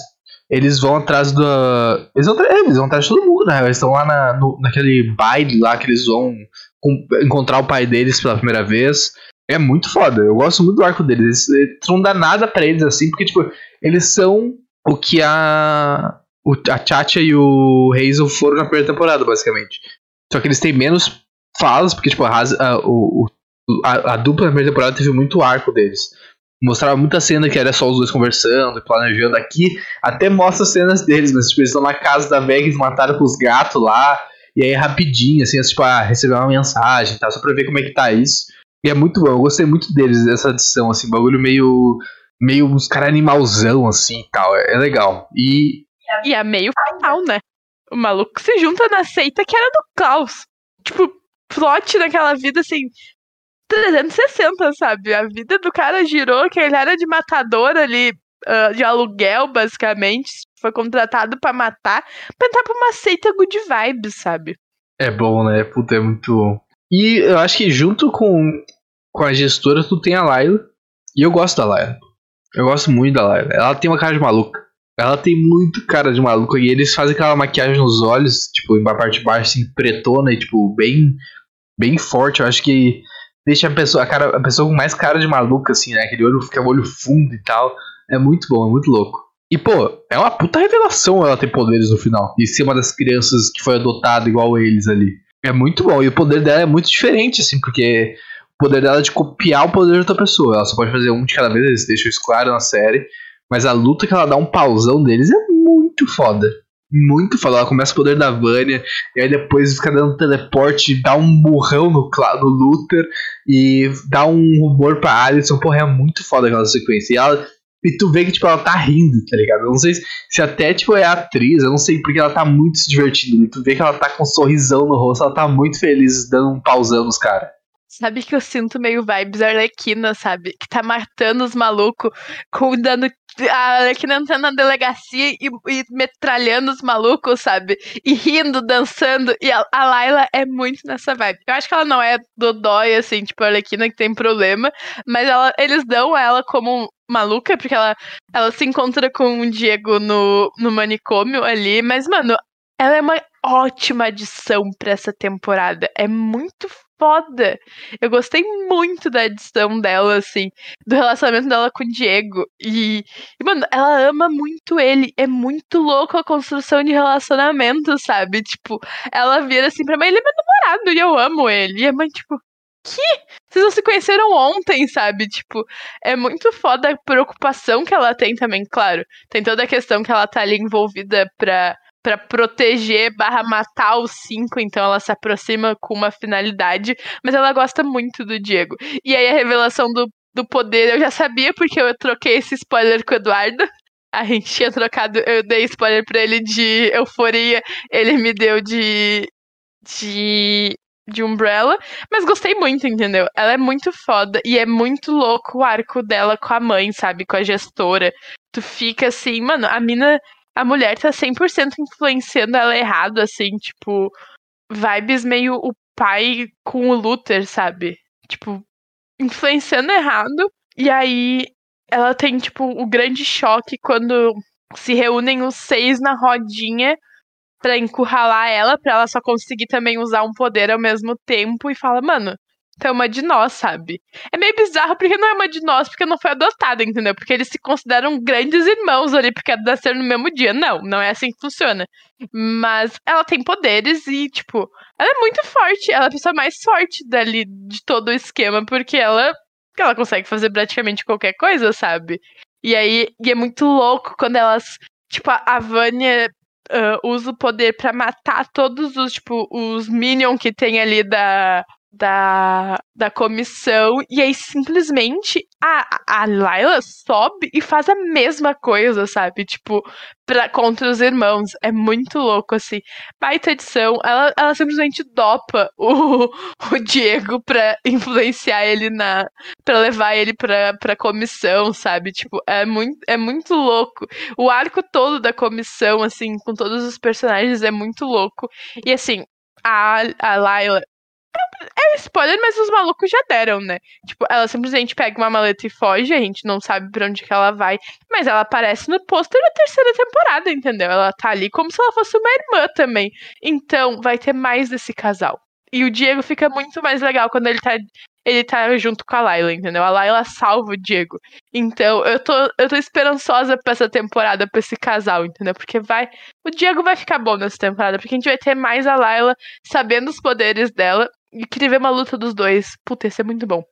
eles vão atrás da. Eles vão, é, eles vão atrás de todo mundo, né? Eles estão lá na, no, naquele baile lá que eles vão encontrar o pai deles pela primeira vez. É muito foda. Eu gosto muito do arco deles. Eles, eles não dá nada para eles assim, porque, tipo, eles são o que a. O, a Chacha e o Hazel foram na primeira temporada, basicamente. Só que eles têm menos falas, porque, tipo, a, a, a, a dupla na primeira temporada teve muito arco deles. Mostrava muita cena que era só os dois conversando e planejando aqui. Até mostra cenas deles, mas tipo, eles estão na casa da Vega e mataram com os gatos lá. E aí rapidinho, assim, tipo, ah, receber uma mensagem, tá? Só pra ver como é que tá isso. E é muito bom, eu gostei muito deles, dessa edição, assim, bagulho meio. meio uns caras animalzão, assim e tal. É, é, legal. E. E é meio fatal, né? O maluco se junta na seita que era do caos. Tipo, plot naquela vida, assim, 360, sabe? A vida do cara girou, que ele era de matador ali, uh, de aluguel, basicamente. Foi contratado para matar, pra entrar pra uma seita good vibes, sabe? É bom, né? Puta, é muito bom. E eu acho que junto com, com a gestora, tu tem a Layla. E eu gosto da Layla. Eu gosto muito da Layla. Ela tem uma cara de maluca. Ela tem muito cara de maluca. E eles fazem aquela maquiagem nos olhos, tipo, em parte de baixo, assim, pretona e, tipo, bem, bem forte. Eu acho que deixa a pessoa, a, cara, a pessoa com mais cara de maluca, assim, né? Aquele olho fica olho fundo e tal. É muito bom, é muito louco. E, pô, é uma puta revelação ela ter poderes no final. E ser uma das crianças que foi adotada igual eles ali. É muito bom. E o poder dela é muito diferente, assim, porque o poder dela é de copiar o poder de outra pessoa. Ela só pode fazer um de cada vez, eles deixam isso claro na série. Mas a luta que ela dá um pausão deles é muito foda muito foda. Ela começa o poder da Vânia, e aí depois fica dando teleporte, dá um burrão no, no Luther e dá um rumor pra Alison. Porra, é muito foda aquela sequência. E, ela, e tu vê que tipo, ela tá rindo, tá ligado? Eu não sei se, até tipo, é atriz, eu não sei porque ela tá muito se divertindo. E tu vê que ela tá com um sorrisão no rosto, ela tá muito feliz dando um pausão nos caras. Sabe que eu sinto meio vibes Arlequina, sabe? Que tá matando os malucos, com dando a Arlequina entrando na delegacia e, e, metralhando os malucos, sabe? E rindo, dançando. E a, a Layla é muito nessa vibe. Eu acho que ela não é dodói, assim, tipo a Arlequina que tem problema, mas ela, eles dão ela como maluca, porque ela, ela se encontra com o Diego no, no manicômio ali, mas, mano, ela é uma ótima adição para essa temporada. É muito foda. Eu gostei muito da edição dela, assim, do relacionamento dela com o Diego. E, e, mano, ela ama muito ele. É muito louco a construção de relacionamento, sabe? Tipo, ela vira assim pra mim, ele é meu namorado e eu amo ele. E é mãe, tipo, que? Vocês não se conheceram ontem, sabe? Tipo, é muito foda a preocupação que ela tem também, claro. Tem toda a questão que ela tá ali envolvida pra, pra proteger barra matar os cinco, então ela se aproxima com uma finalidade, mas ela gosta muito do Diego. E aí a revelação do, do poder eu já sabia, porque eu troquei esse spoiler com o Eduardo. A gente tinha trocado, eu dei spoiler pra ele de euforia, ele me deu de. de de Umbrella, mas gostei muito, entendeu? Ela é muito foda e é muito louco o arco dela com a mãe, sabe? Com a gestora. Tu fica assim, mano, a mina, a mulher tá 100% influenciando ela errado, assim, tipo, vibes meio o pai com o Luther, sabe? Tipo, influenciando errado. E aí ela tem, tipo, o grande choque quando se reúnem os seis na rodinha para encurralar ela, para ela só conseguir também usar um poder ao mesmo tempo e fala, mano, é uma de nós, sabe? É meio bizarro porque não é uma de nós, porque não foi adotada, entendeu? Porque eles se consideram grandes irmãos ali, porque nasceram no mesmo dia. Não, não é assim que funciona. Mas ela tem poderes e, tipo, ela é muito forte. Ela é a pessoa mais forte dali de todo o esquema, porque ela, ela consegue fazer praticamente qualquer coisa, sabe? E aí, e é muito louco quando elas. Tipo, a Vânia uh, usa o poder para matar todos os, tipo, os minions que tem ali da, da, da comissão, e aí simplesmente a, a Layla sobe e faz a mesma coisa, sabe? Tipo, pra, contra os irmãos. É muito louco, assim. Baita edição. Ela, ela simplesmente dopa o, o Diego pra influenciar ele na. pra levar ele pra, pra comissão, sabe? Tipo, é muito, é muito louco. O arco todo da comissão, assim, com todos os personagens, é muito louco. E assim, a, a Layla é spoiler, mas os malucos já deram, né? Tipo, ela simplesmente pega uma maleta e foge, a gente não sabe pra onde que ela vai, mas ela aparece no pôster da terceira temporada, entendeu? Ela tá ali como se ela fosse uma irmã também. Então, vai ter mais desse casal. E o Diego fica muito mais legal quando ele tá, ele tá junto com a Layla, entendeu? A Layla salva o Diego. Então, eu tô, eu tô esperançosa pra essa temporada, pra esse casal, entendeu? Porque vai. O Diego vai ficar bom nessa temporada, porque a gente vai ter mais a Layla sabendo os poderes dela e queria ver uma luta dos dois. Puta, ia ser muito bom.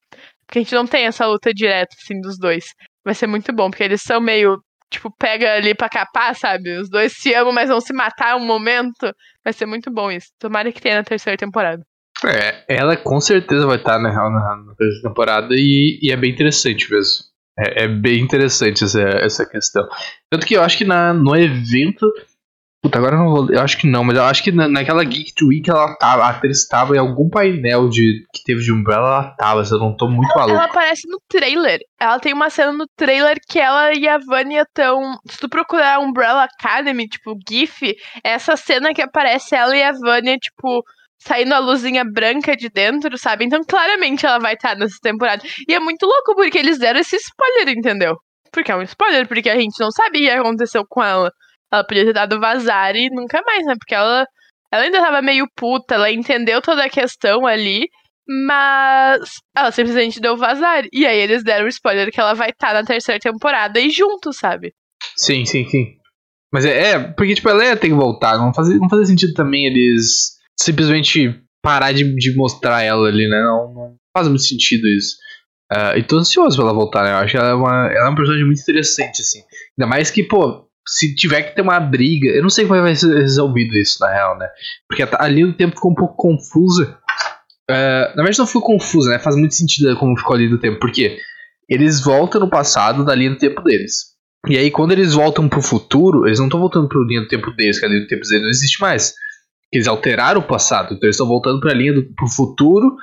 Porque a gente não tem essa luta direta, assim, dos dois. Vai ser muito bom, porque eles são meio. Tipo, pega ali pra capar, sabe? Os dois se amam, mas vão se matar um momento. Vai ser muito bom isso. Tomara que tenha na terceira temporada. É, ela com certeza vai estar na, na, na terceira temporada e, e, é bem interessante mesmo. É, é, bem interessante essa, essa questão. Tanto que eu acho que na, no evento Puta, agora eu não vou. Eu acho que não, mas eu acho que na, naquela Geek Week ela tava, a atriz tava em algum painel de, que teve de Umbrella, ela tava, se eu não tô muito maluco. Ela aparece no trailer. Ela tem uma cena no trailer que ela e a Vânia estão. Se tu procurar Umbrella Academy, tipo, GIF, é essa cena que aparece ela e a Vânia, tipo, saindo a luzinha branca de dentro, sabe? Então, claramente ela vai estar nessa temporada. E é muito louco porque eles deram esse spoiler, entendeu? Porque é um spoiler, porque a gente não sabia o que aconteceu com ela. Ela podia ter dado vazar e nunca mais, né? Porque ela, ela ainda tava meio puta, ela entendeu toda a questão ali, mas ela simplesmente deu vazar. E aí eles deram o spoiler que ela vai estar tá na terceira temporada e junto, sabe? Sim, sim, sim. Mas é, é porque, tipo, ela ia ter que voltar. Não fazia, não fazia sentido também eles simplesmente parar de, de mostrar ela ali, né? Não, não faz muito sentido isso. Uh, e tô ansioso pra ela voltar, né? Eu acho que ela é, uma, ela é uma personagem muito interessante, assim. Ainda mais que, pô, se tiver que ter uma briga, eu não sei como vai ser resolvido isso, na real, né? Porque ali o tempo ficou um pouco confusa. Uh, na verdade, não ficou confusa, né? Faz muito sentido como ficou ali do tempo. Porque eles voltam no passado da linha do tempo deles. E aí, quando eles voltam pro futuro, eles não estão voltando pra linha do tempo deles, que a linha do tempo deles não existe mais. Eles alteraram o passado, então eles estão voltando pra linha do pro futuro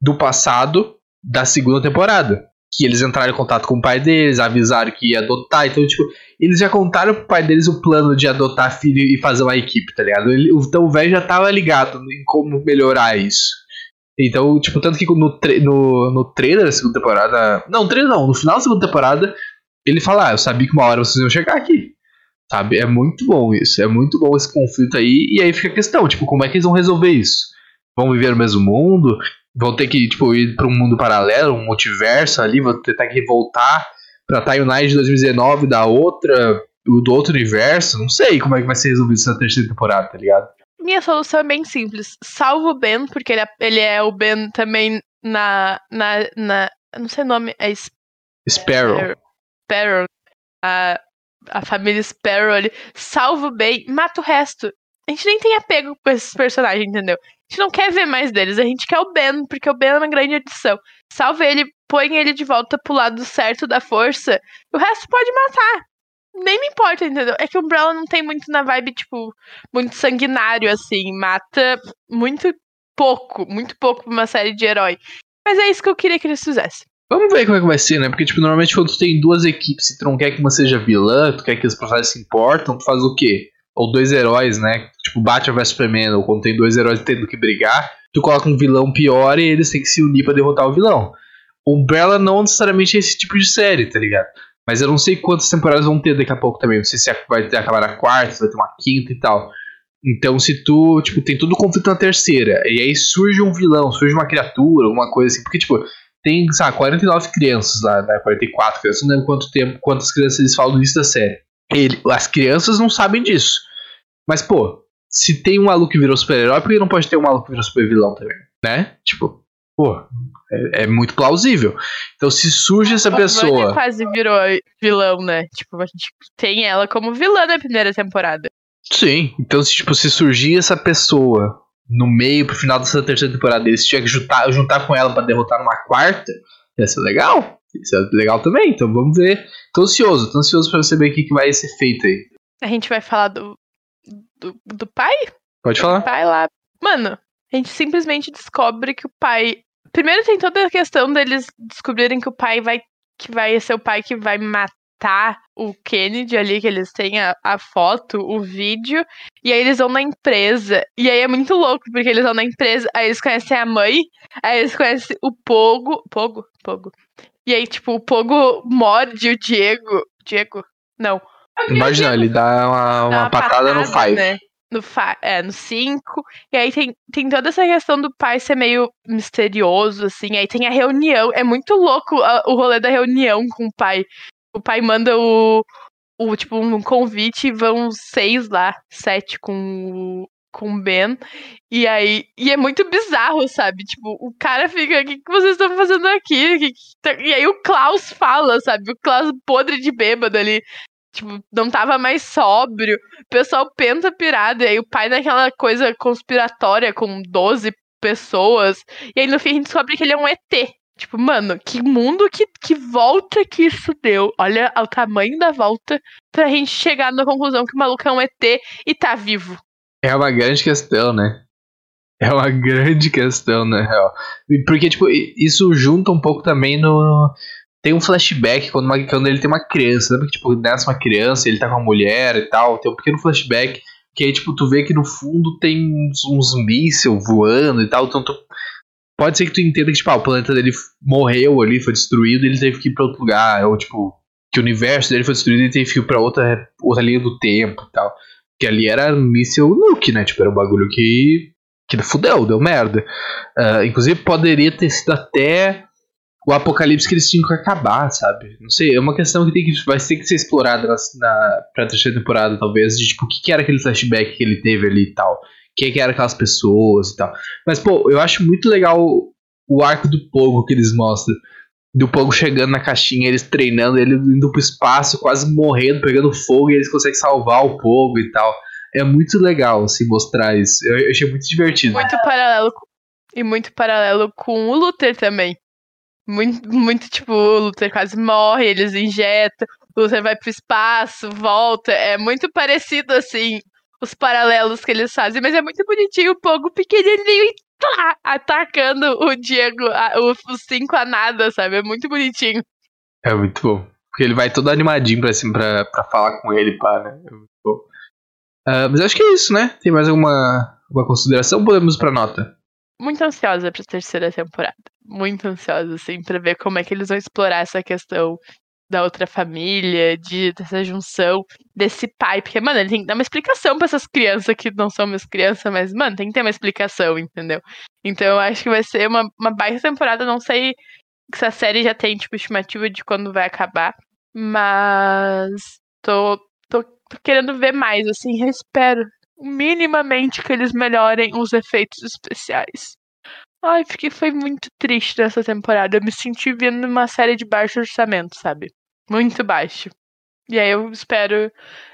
do passado da segunda temporada que eles entraram em contato com o pai deles, avisaram que ia adotar. Então, tipo, eles já contaram pro pai deles o plano de adotar filho e fazer uma equipe, tá ligado? Ele, então o velho já tava ligado em como melhorar isso. Então, tipo, tanto que no, no, no trailer da segunda temporada. Não, no trailer não, no final da segunda temporada, ele fala: Ah, eu sabia que uma hora vocês iam chegar aqui. Sabe? É muito bom isso. É muito bom esse conflito aí. E aí fica a questão, tipo, como é que eles vão resolver isso? Vão viver no mesmo mundo? Vão ter que tipo, ir para um mundo paralelo, um multiverso ali, vão ter que voltar para Timeline de 2019 da outra, do outro universo. Não sei como é que vai ser resolvido essa terceira temporada, tá ligado? Minha solução é bem simples. Salvo o Ben, porque ele é, ele é o Ben também na. na, na não sei o nome, é Sparrow. Sparrow. A, a família Sparrow ali. Salva o bem, mata o resto. A gente nem tem apego com esses personagens, entendeu? A gente não quer ver mais deles, a gente quer o Ben, porque o Ben é uma grande adição. Salva ele, põe ele de volta pro lado certo da força, o resto pode matar. Nem me importa, entendeu? É que o Umbrella não tem muito na vibe, tipo, muito sanguinário, assim. Mata muito pouco, muito pouco pra uma série de herói. Mas é isso que eu queria que eles fizessem. Vamos ver como é que vai ser, né? Porque, tipo, normalmente quando tu tem duas equipes e tu não quer que uma seja vilã, tu quer que os personagens se importam, tu faz o quê? Ou dois heróis, né? Tipo, Batman vs Superman, ou quando tem dois heróis tendo que brigar, tu coloca um vilão pior e eles têm que se unir para derrotar o vilão. Umbrella não necessariamente é esse tipo de série, tá ligado? Mas eu não sei quantas temporadas vão ter daqui a pouco também. Não sei se vai acabar na quarta, se vai ter uma quinta e tal. Então, se tu, tipo, tem todo o conflito na terceira, e aí surge um vilão, surge uma criatura, alguma coisa assim, porque, tipo, tem, sabe, 49 crianças lá, né, 44 crianças, não lembro quanto tempo, quantas crianças eles falam no início da série. Ele, as crianças não sabem disso. Mas, pô, se tem um maluco que virou super-herói, por que não pode ter um maluco que virou super-vilão também? Né? Tipo, pô, é, é, muito plausível. Então, se surge essa a pessoa. quase virou vilão, né? Tipo, a gente tem ela como vilã na primeira temporada. Sim, então se, tipo, se surgir essa pessoa no meio pro final dessa terceira temporada, eles tinham que juntar, juntar com ela para derrotar numa quarta, ia ser legal. Ia ser legal também, então vamos ver. Tô ansioso, tô ansioso pra saber o que, que vai ser feito aí. A gente vai falar do, do, do pai? Pode falar. O pai lá. Mano, a gente simplesmente descobre que o pai. Primeiro tem toda a questão deles descobrirem que o pai vai. Que vai ser o pai que vai matar o Kennedy ali, que eles têm a, a, foto, o vídeo, e aí eles vão na empresa. E aí é muito louco, porque eles vão na empresa, aí eles conhecem a mãe, aí eles conhecem o Pogo. Pogo? Pogo. E aí, tipo, o Pogo morde o Diego. Diego? Não. Imagina, ele dá uma, uma, uma patada, patada, no Five. Né? No, é, no 5. E aí tem, tem toda essa questão do pai ser meio misterioso, assim. Aí tem a reunião. É muito louco a, o rolê da reunião com o pai o pai manda o, o tipo, um convite e vão seis lá, sete com o com Ben. E aí. E é muito bizarro, sabe? Tipo, o cara fica. O que, que vocês estão fazendo aqui? Que que tá... E aí o Klaus fala, sabe? O Klaus podre de bêbado ali. Tipo, não tava mais sóbrio. O pessoal penta pirado. E aí o pai naquela coisa conspiratória com 12 pessoas. E aí no fim a gente descobre que ele é um ET. Tipo, mano, que mundo, que, que volta que isso deu. Olha o tamanho da volta pra gente chegar na conclusão que o maluco é um ET e tá vivo. É uma grande questão, né? É uma grande questão, na real. Porque, tipo, isso junta um pouco também no. Tem um flashback quando, uma, quando ele tem uma criança. Lembra que, tipo, nasce uma criança, ele tá com uma mulher e tal. Tem um pequeno flashback. Que aí, tipo, tu vê que no fundo tem uns, uns mísseis voando e tal. Então tu pode ser que tu entenda que, tipo, ah, o planeta dele morreu ali, foi destruído, ele teve que ir pra outro lugar, ou, tipo, que o universo dele foi destruído e teve que ir pra outra, outra linha do tempo e tal. Que ali era míssil nuke, né? Tipo, era um bagulho que. que fudeu, deu merda. Uh, inclusive, poderia ter sido até o apocalipse que eles tinham que acabar, sabe? Não sei, é uma questão que, tem que vai ter que ser explorada na, na, pra terceira temporada, talvez, de tipo, o que, que era aquele flashback que ele teve ali e tal quem que eram aquelas pessoas e tal. Mas, pô, eu acho muito legal o arco do Pogo que eles mostram. Do Pogo chegando na caixinha, eles treinando, ele indo pro espaço, quase morrendo, pegando fogo, e eles conseguem salvar o Pogo e tal. É muito legal, assim, mostrar isso. Eu, eu achei muito divertido. Muito paralelo e muito paralelo com o Luther também. Muito, muito tipo, o Luther quase morre, eles injetam, o Luther vai pro espaço, volta. É muito parecido, assim, os paralelos que eles fazem, mas é muito bonitinho o Pogo pequenininho e tá, atacando o Diego, a, o, os cinco a nada, sabe? É muito bonitinho. É muito bom. Porque ele vai todo animadinho pra, assim, pra, pra falar com ele, pá, né? É muito bom. Uh, mas acho que é isso, né? Tem mais alguma, alguma consideração? Podemos ir pra nota. Muito ansiosa pra terceira temporada. Muito ansiosa, assim, pra ver como é que eles vão explorar essa questão da outra família, de dessa junção desse pai. Porque, mano, ele tem que dar uma explicação para essas crianças que não são minhas crianças, mas, mano, tem que ter uma explicação, entendeu? Então eu acho que vai ser uma, uma baita temporada. Não sei se a série já tem, tipo, estimativa de quando vai acabar. Mas tô, tô, tô querendo ver mais, assim, eu espero minimamente que eles melhorem os efeitos especiais. Ai, fiquei, foi muito triste nessa temporada. Eu me senti vendo uma série de baixo orçamento, sabe? Muito baixo. E aí eu espero.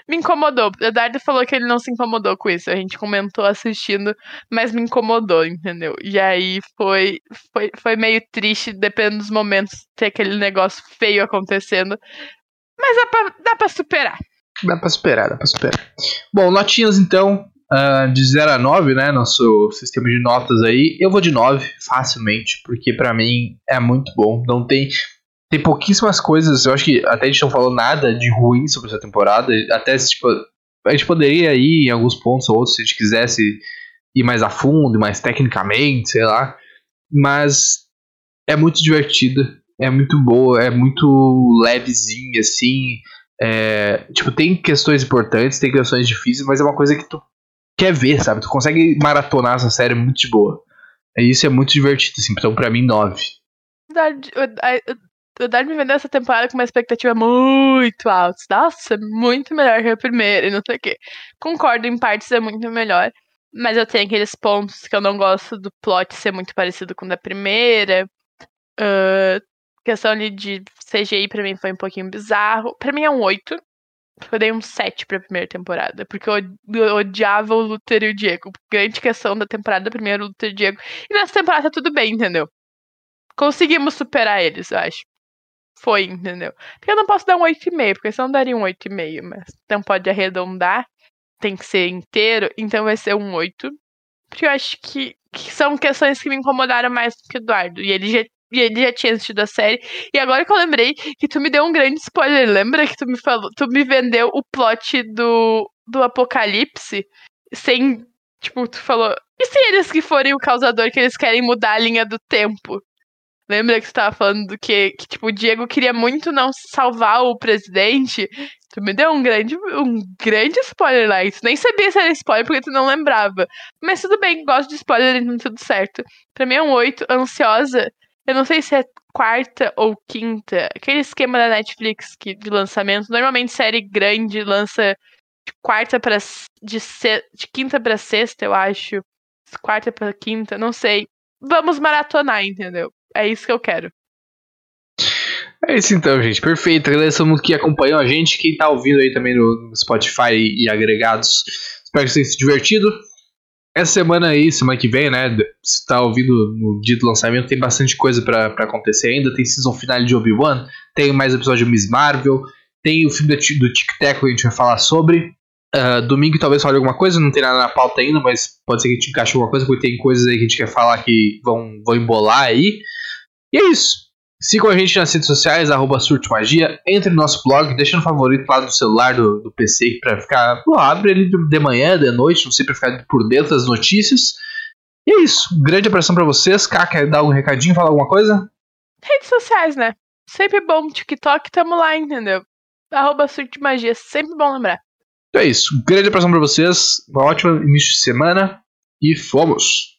Me incomodou. O Eduardo falou que ele não se incomodou com isso. A gente comentou assistindo, mas me incomodou, entendeu? E aí foi, foi, foi meio triste, dependendo dos momentos, ter aquele negócio feio acontecendo. Mas dá pra, dá pra superar. Dá pra superar, dá pra superar. Bom, notinhas então. Uh, de 0 a 9, né? Nosso sistema de notas aí. Eu vou de 9, facilmente, porque para mim é muito bom. Não tem tem pouquíssimas coisas, eu acho que até a gente não falou nada de ruim sobre essa temporada. Até tipo, a gente poderia ir em alguns pontos ou outros se a gente quisesse ir mais a fundo, mais tecnicamente, sei lá. Mas é muito divertida, é muito boa, é muito levezinha, assim. É, tipo, tem questões importantes, tem questões difíceis, mas é uma coisa que tu quer ver, sabe? Tu consegue maratonar essa série muito de boa. E isso é muito divertido, assim. Então, pra mim, 9 o Dad me vendeu essa temporada com uma expectativa muito alta. Nossa, muito melhor que a primeira e não sei o quê. Concordo, em partes é muito melhor. Mas eu tenho aqueles pontos que eu não gosto do plot ser muito parecido com o da primeira. Uh, questão ali de CGI pra mim foi um pouquinho bizarro. Pra mim é um 8. Eu dei um 7 pra primeira temporada. Porque eu, odiava o Luther e o Diego. Grande questão da temporada primeira, o Luther e o Diego. E nessa temporada tá tudo bem, entendeu? Conseguimos superar eles, eu acho foi, entendeu? Porque eu não posso dar um 8,5, porque senão daria um 8,5, mas não pode arredondar, tem que ser inteiro, então vai ser um 8. Porque eu acho que, que são questões que me incomodaram mais do que o Eduardo. E ele já e ele já tinha assistido a série. E agora que eu lembrei que tu me deu um grande spoiler. Lembra que tu me falou, tu me vendeu o plot do, do Apocalipse sem. Tipo, tu falou. E se eles que forem o causador que eles querem mudar a linha do tempo? Lembra que você tava falando do que, que, tipo, o Diego queria muito não salvar o presidente? Tu me deu um grande, um grande spoiler lá. Tu nem sabia se era spoiler porque tu não lembrava. Mas tudo bem, gosto de spoiler, então tudo certo. Pra mim é um 8, ansiosa. Eu não sei se é quarta ou quinta. Aquele esquema da Netflix que, de lançamento. Normalmente série grande lança de quarta para de, de quinta para sexta, eu acho. Quarta para quinta, não sei. Vamos maratonar, entendeu? É isso que eu quero. É isso então, gente. Perfeito. Agradecemos que acompanham a gente. Quem tá ouvindo aí também no Spotify e agregados. Espero que vocês tenham se divertido. Essa semana aí, semana que vem, né? Se tá ouvindo no dia do lançamento, tem bastante coisa para acontecer ainda. Tem season final de Obi-Wan, tem mais episódio de Miss Marvel, tem o filme do Tic Tac que a gente vai falar sobre. Uh, domingo talvez fale alguma coisa, não tem nada na pauta ainda, mas pode ser que a gente encaixe alguma coisa, porque tem coisas aí que a gente quer falar que vão, vão embolar aí. E é isso. Sigam a gente nas redes sociais, arroba Magia. Entre no nosso blog, deixa no favorito lá do celular, do, do PC, pra ficar. Pô, abre ele de manhã, de noite, não sei, pra ficar por dentro das notícias. E é isso. Grande abração para vocês. Cá, quer dar algum recadinho, falar alguma coisa? Redes sociais, né? Sempre bom. TikTok, tamo lá, entendeu? Arroba Magia, sempre bom lembrar. Então é isso. Grande abração para vocês. Um ótimo início de semana. E fomos!